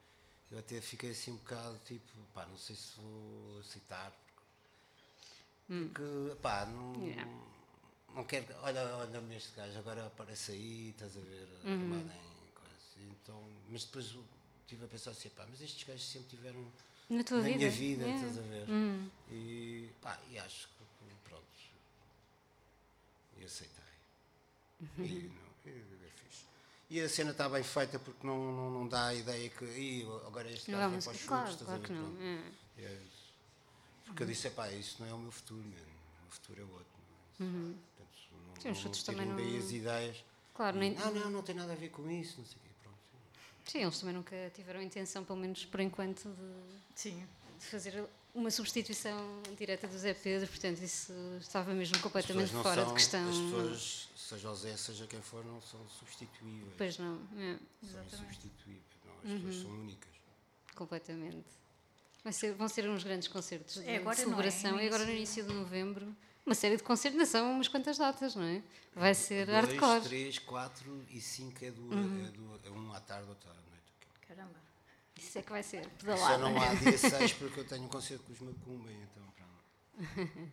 eu até fiquei assim um bocado tipo, pá, não sei se vou aceitar. Porque, pá, não, Yeah. não quero. Olha, olha-me este gajo, agora aparece aí, estás a ver, coisa. Então, mas depois estive a pensar assim, pá, mas estes gajos sempre tiveram Na tua na vida? minha vida, Yeah. estás a ver? E, pá, e acho que, pronto, E aceitei. E, não, é, é fixe. E a cena está bem feita porque não, não, não dá a ideia que "Ih, agora este gajo vai para os claro, chutes, estás a claro que ver? não, é. É. Porque eu disse, pá, isso não é o meu futuro, mano. O meu futuro é outro. Portanto, não, Uhum. Sim, os chutes também não- as ideias. Claro, E, Não, não, não tem nada a ver com isso, não sei o quê. Sim, eles também nunca tiveram intenção, pelo menos por enquanto, de, Sim. de fazer uma substituição direta do Zé Pedro, portanto isso estava mesmo completamente fora são- de questão. As pessoas, seja o Zé, seja quem for, não são substituíveis. Pois não, é, são insubstituíveis. Não, as pessoas são únicas. completamente. Ser- vão ser uns grandes concertos de, É agora, de é? celebração No e agora no início de novembro uma série de concertos, são umas quantas datas, não é? Vai ser Dois, hardcore. três, quatro e cinco é, do, Uhum. é, do, é um à tarde, outro à noite. Caramba. Isso é que vai ser Só pedalada. não há dia 6 porque eu tenho um concerto com os Macumba, então pronto.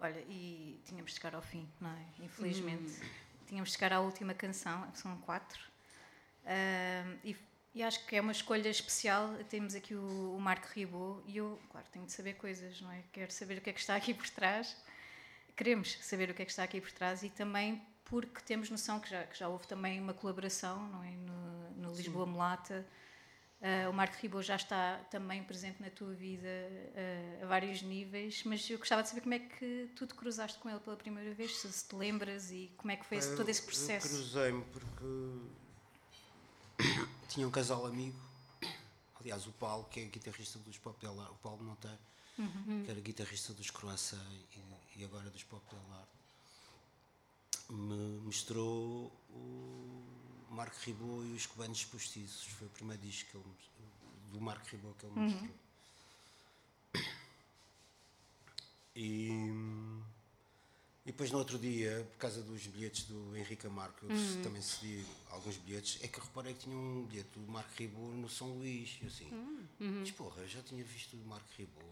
Olha, e tínhamos de chegar ao fim, não é? Infelizmente. Tínhamos de chegar à última canção, são quatro. Ahm, e, e acho que é uma escolha especial. Temos aqui o, o Marco Ribot e eu, claro, tenho de saber coisas, não é? Quero saber o que é que está aqui por trás. Queremos saber o que é que está aqui por trás e também porque temos noção que já, que já houve também uma colaboração, não é? No, no Lisboa Mulata. Ah, o Marco Ribot já está também presente na tua vida ah, a vários níveis, mas eu gostava de saber como é que tu te cruzaste com ele pela primeira vez, se, te lembras e como é que foi esse- todo esse Eu processo. cruzei-me porque tinha um casal amigo, aliás, o Paulo, que é guitarrista dos Pop Del o Paulo Monteiro, Uhum. que era guitarrista dos Croissant e, e agora dos Pop Del Arte, me mostrou o Marco Ribot e os Cubanos Postiços. Foi o primeiro disco que ele, do Marco Ribot que ele me mostrou. E, e depois no outro dia, por causa dos bilhetes do Henrique Amarco, eu também cedi alguns bilhetes, é que eu reparei que tinha um bilhete do Marco Ribot no São Luís. E eu assim, mas porra, eu já tinha visto o Marco Ribot.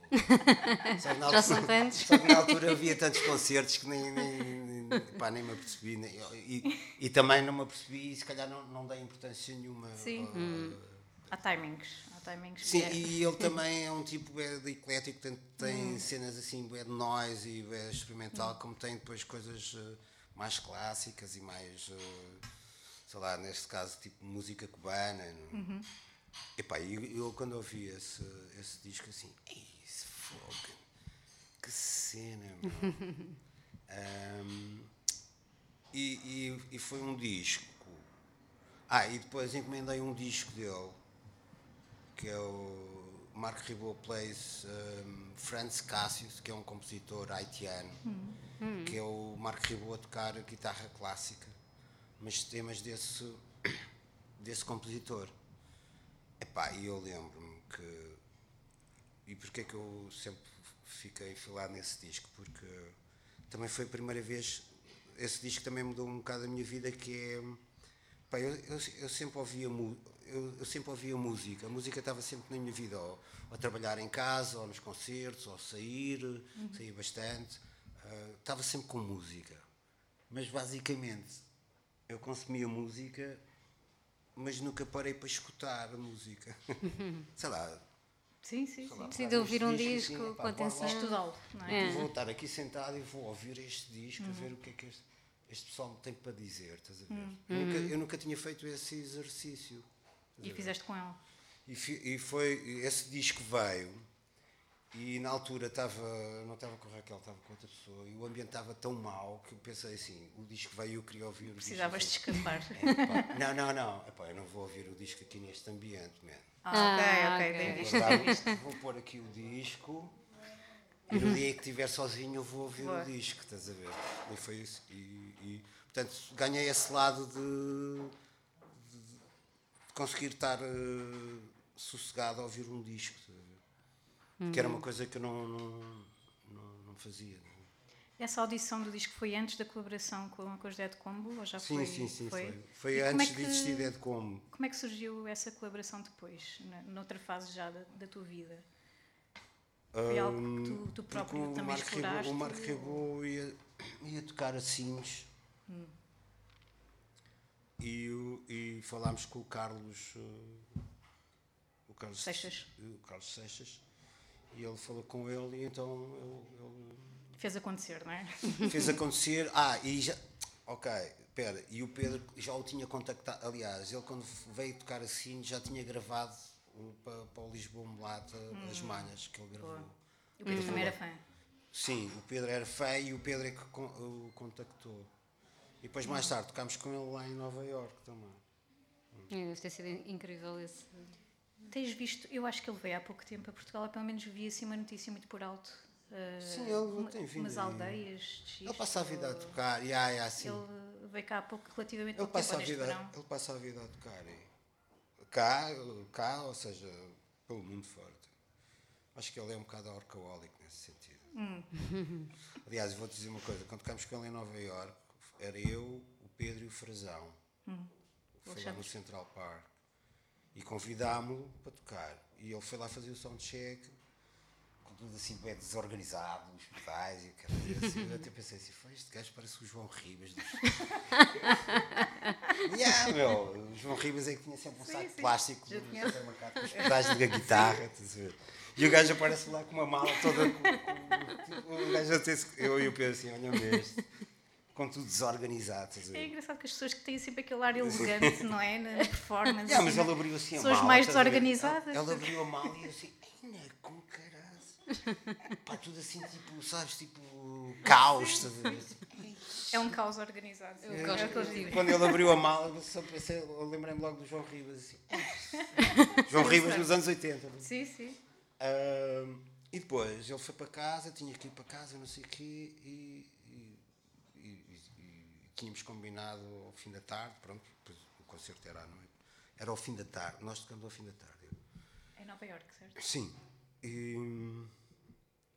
Só que na Já são altura- tantos. Só que na altura havia tantos concertos que nem, nem, nem, pá, nem me apercebi. nem- e, e também não me apercebi e se calhar não, não dei importância nenhuma. Sim. a- Há timings. Timings Sim, é- e ele também é um tipo de eclético, portanto tem cenas assim bué de noise e bué experimental, como tem depois coisas eh, mais clássicas e mais, eh, sei lá, neste caso tipo música cubana. não? Epá, e eu, eu quando ouvi esse, esse disco assim, "Ei, esse fogo, que cena, meu." Ahm, e, e, e foi um disco. Ah, e depois encomendei um disco dele que é o Mark Ribot Plays um, Franz Cassius, que é um compositor haitiano, que é o Mark Ribot a tocar guitarra clássica, mas temas desse, desse compositor. Epá, e eu lembro-me que. E porquê é que eu sempre fiquei enfilado nesse disco? Porque também foi a primeira vez. Esse disco também mudou um bocado a minha vida, que é. Pá, eu, eu, eu sempre ouvia eu, eu sempre ouvia música. A música estava sempre na minha vida, ou, ou a trabalhar em casa, ou nos concertos, ou sair, saía bastante. Ah, estava sempre com música. Mas basicamente eu consumia música, mas nunca parei para escutar a música. Sei lá. Sim, sim, sei lá, sim. Sim, pegar de ouvir um disco assim, com atenção. Estudá-lo, é? É. Vou estar aqui sentado e vou ouvir este disco, a ver o que é que este, este pessoal me tem para dizer, estás a ver? Eu, nunca, eu nunca tinha feito esse exercício. E fizeste com ele. E, e foi, esse disco veio e na altura estava, não estava com a Raquel, estava com outra pessoa e o ambiente estava tão mau que eu pensei assim, o disco veio e eu queria ouvir o Precisavas de disco. escapar. assim. Epá, não, não, não, epá, eu não vou ouvir o disco aqui neste ambiente, man. Ah, ok, Ah, ok, bem visto. Vou, dar isto, vou pôr aqui o disco e no dia que estiver sozinho eu vou ouvir Boa. o disco, estás a ver? E foi isso. E, e, portanto, ganhei esse lado de, de- de conseguir estar eh, sossegado a ouvir um disco, ver? que era uma coisa que eu não, não, não, não fazia. Essa audição do disco foi antes da colaboração com, com os Dead Combo? Ou já Sim, foi? sim, sim, foi. foi? Foi antes é de que- existir Dead Como. Como é que surgiu essa colaboração depois, na- noutra fase já da, da tua vida? Foi algo que tu, tu próprio o também Marco Rebo- exploraste? O Marco Rebo ia, ia tocar a Sines e, e falámos com o Carlos, eh, o Carlos Seixas. o Carlos Seixas e ele falou com ele e então ele, ele Fez acontecer, não é? Fez acontecer. Ah, e já. Ok, espera. E o Pedro já o tinha contactado. Aliás, ele quando veio tocar assim já tinha gravado para, para o Lisboa Mulata as manhas que ele gravou. Hum. O Pedro também era fã. Sim, o Pedro era fã e o Pedro é que o contactou. E depois mais tarde tocámos com ele lá em Nova Iorque também. É, Deve ter sido incrível esse. Tens visto, eu acho que ele veio há pouco tempo a Portugal, eu pelo menos vi assim uma notícia muito por alto. uh, Sim, ele uma- tem vindo Umas aldeias de Ele passa a vida a tocar, e ah, é assim. Ele veio cá há pouco, relativamente Ele pouco passa, a tempo, neste vida, verão. ele passa a vida a tocar. e Cá, cá, ou seja, pelo mundo fora. Acho que ele é um bocado orcaólico nesse sentido. Aliás, vou-te dizer uma coisa: quando tocámos com ele em Nova Iorque, era eu, o Pedro e o Frazão. Foi lá no Central Park. E convidámo-lo para tocar. E ele foi lá fazer o soundcheck, com tudo assim bem desorganizado, os pedais e aquela assim, Eu até pensei assim: "Foi, este gajo parece o João Ribas dos Yeah, meu, o João Ribas é que tinha sempre um saco de plástico com os pedais da guitarra. E o gajo aparece lá com uma mala toda. Com, com- tipo, o gajo até eu e o Pedro assim, olha-me este. Com tudo desorganizado. É engraçado que as pessoas que têm sempre aquele ar elegante, não é? Na performance. Yeah, mas ela abriu assim a Pessoas mala. mais a ver? desorganizadas. Ela, ela abriu a mala e eu assim, ainda com caralho. Pá, tudo assim, tipo, sabes, tipo, caos. Estás a ver? É um caos organizado. Eu É gosto o que eles de- dizem. Quando ele abriu a mala, eu só pensei, eu lembrei-me logo do João Ribas. Assim. João Ribas nos anos 80. não é? Sim, sim. E depois ele foi para casa, tinha que ir para casa, não sei o quê, e tínhamos combinado ao fim da tarde, pronto, o concerto era à noite. Era ao fim da tarde, nós tocamos ao fim da tarde. É Nova Iorque, certo? Sim. E,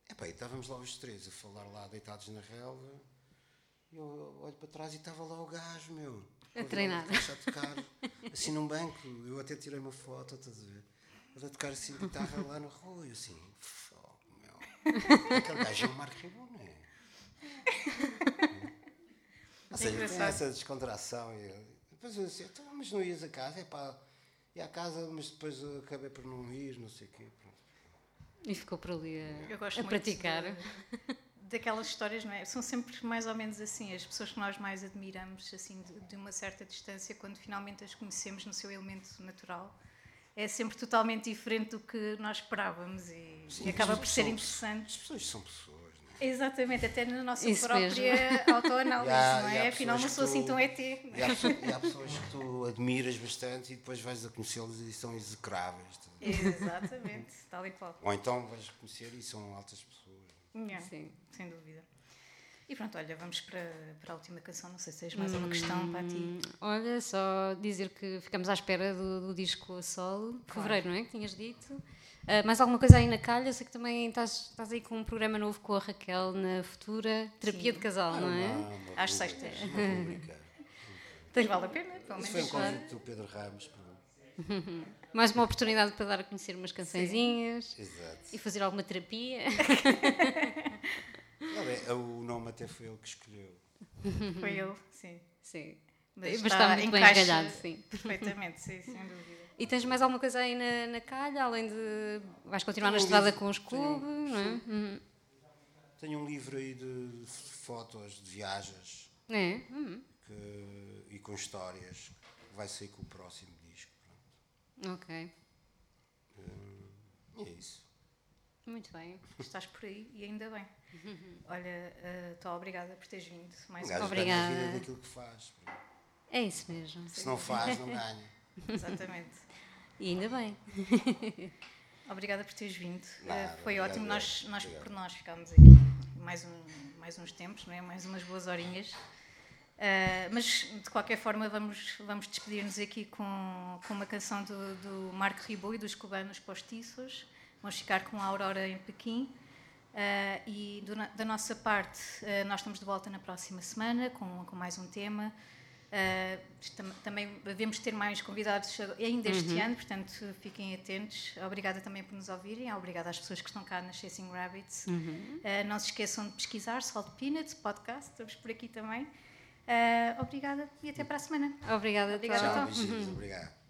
epá, e estávamos lá os três a falar lá deitados na relva. E eu olho para trás e estava lá o gajo, meu. A treinar. A tocar, assim num banco. Eu até tirei uma foto, estás a ver? Ele a tocar assim guitarra lá na rua. E eu assim, fogo, meu. Aquele gajo é o Marco Ribon, não é? Ou seja, tem engraçado. essa descontração. E depois eu disse, então, mas não ias a casa? É pá, ia à casa, mas depois acabei por não ir, não sei o quê. E ficou por ali a, Eu gosto a muito praticar. de- daquelas histórias, não é? São sempre mais ou menos assim, as pessoas que nós mais admiramos, assim, de, de uma certa distância, quando finalmente as conhecemos no seu elemento natural, é sempre totalmente diferente do que nós esperávamos e, e acaba por ser São- interessante. As pessoas são pessoas, é? Exatamente, até na nossa Isso própria autoanálise, há- não é? Afinal, não pessoas sou assim tão ET. E há, pessoas, e há pessoas que tu admiras bastante e depois vais a conhecê-los e são execráveis. tá? Exatamente, tal e qual. Ou então vais conhecer e são altas pessoas. Yeah, Sim. Sem dúvida. E pronto, olha, vamos para, para a última canção. Não sei se tens mais uma questão para ti. Hum, Olha, só dizer que ficamos à espera do, do disco a solo. Fevereiro, não é? Que tinhas dito. Ah, mais alguma coisa aí na calha? Eu sei que também estás, estás aí com um programa novo com a Raquel na futura Terapia de Casal, não é? Uma- uma Às sextas. Mas vale a pena, pelo Isso menos. foi um convite do Pedro Ramos. Mais uma oportunidade para dar a conhecer umas cançõezinhas e fazer alguma terapia. Ele é- o nome até foi ele que escolheu. Foi ele, sim. Sim. Mas Mas está- está muito bem encaixa sim. Perfeitamente, sim, sem dúvida. E tens mais alguma coisa aí na, na calha, além de. Vais continuar na Tenho um estrada livro, com os tenho- clubes, não é? Uhum. Tenho um livro aí de fotos de viagens É? Uhum. que- e com histórias que vai sair com o próximo disco. pronto. Ok. E é isso. Muito bem. Estás por aí e ainda bem. Olha, estou obrigada por teres vindo. Mais Um Obrigada. vida daquilo que faz. É isso mesmo. Se não faz, não ganha. Exatamente. E ainda bem. Obrigada por teres vindo. Nada, Eh, foi obrigado, ótimo. Nós, nós obrigado. por nós ficámos aqui mais, um, mais uns tempos, não é? mais umas boas horinhas. Eh, mas de qualquer forma vamos, vamos despedir-nos aqui com, com uma canção do, do Marco Ribot e dos cubanos postiços. Vamos ficar com a Aurora em Pequim. Eh, e do da nossa parte, eh, nós estamos de volta na próxima semana com, com mais um tema. Tam- também devemos ter mais convidados ainda este ano, portanto fiquem atentos. Obrigada também por nos ouvirem, obrigada às pessoas que estão cá na Chasing Rabbits. Eh, não se esqueçam de pesquisar Salt Peanuts, podcast, estamos por aqui também. Eh, obrigada e até para a semana. Obrigada, Obrigada, Cláudia. então. Tchau, obrigado.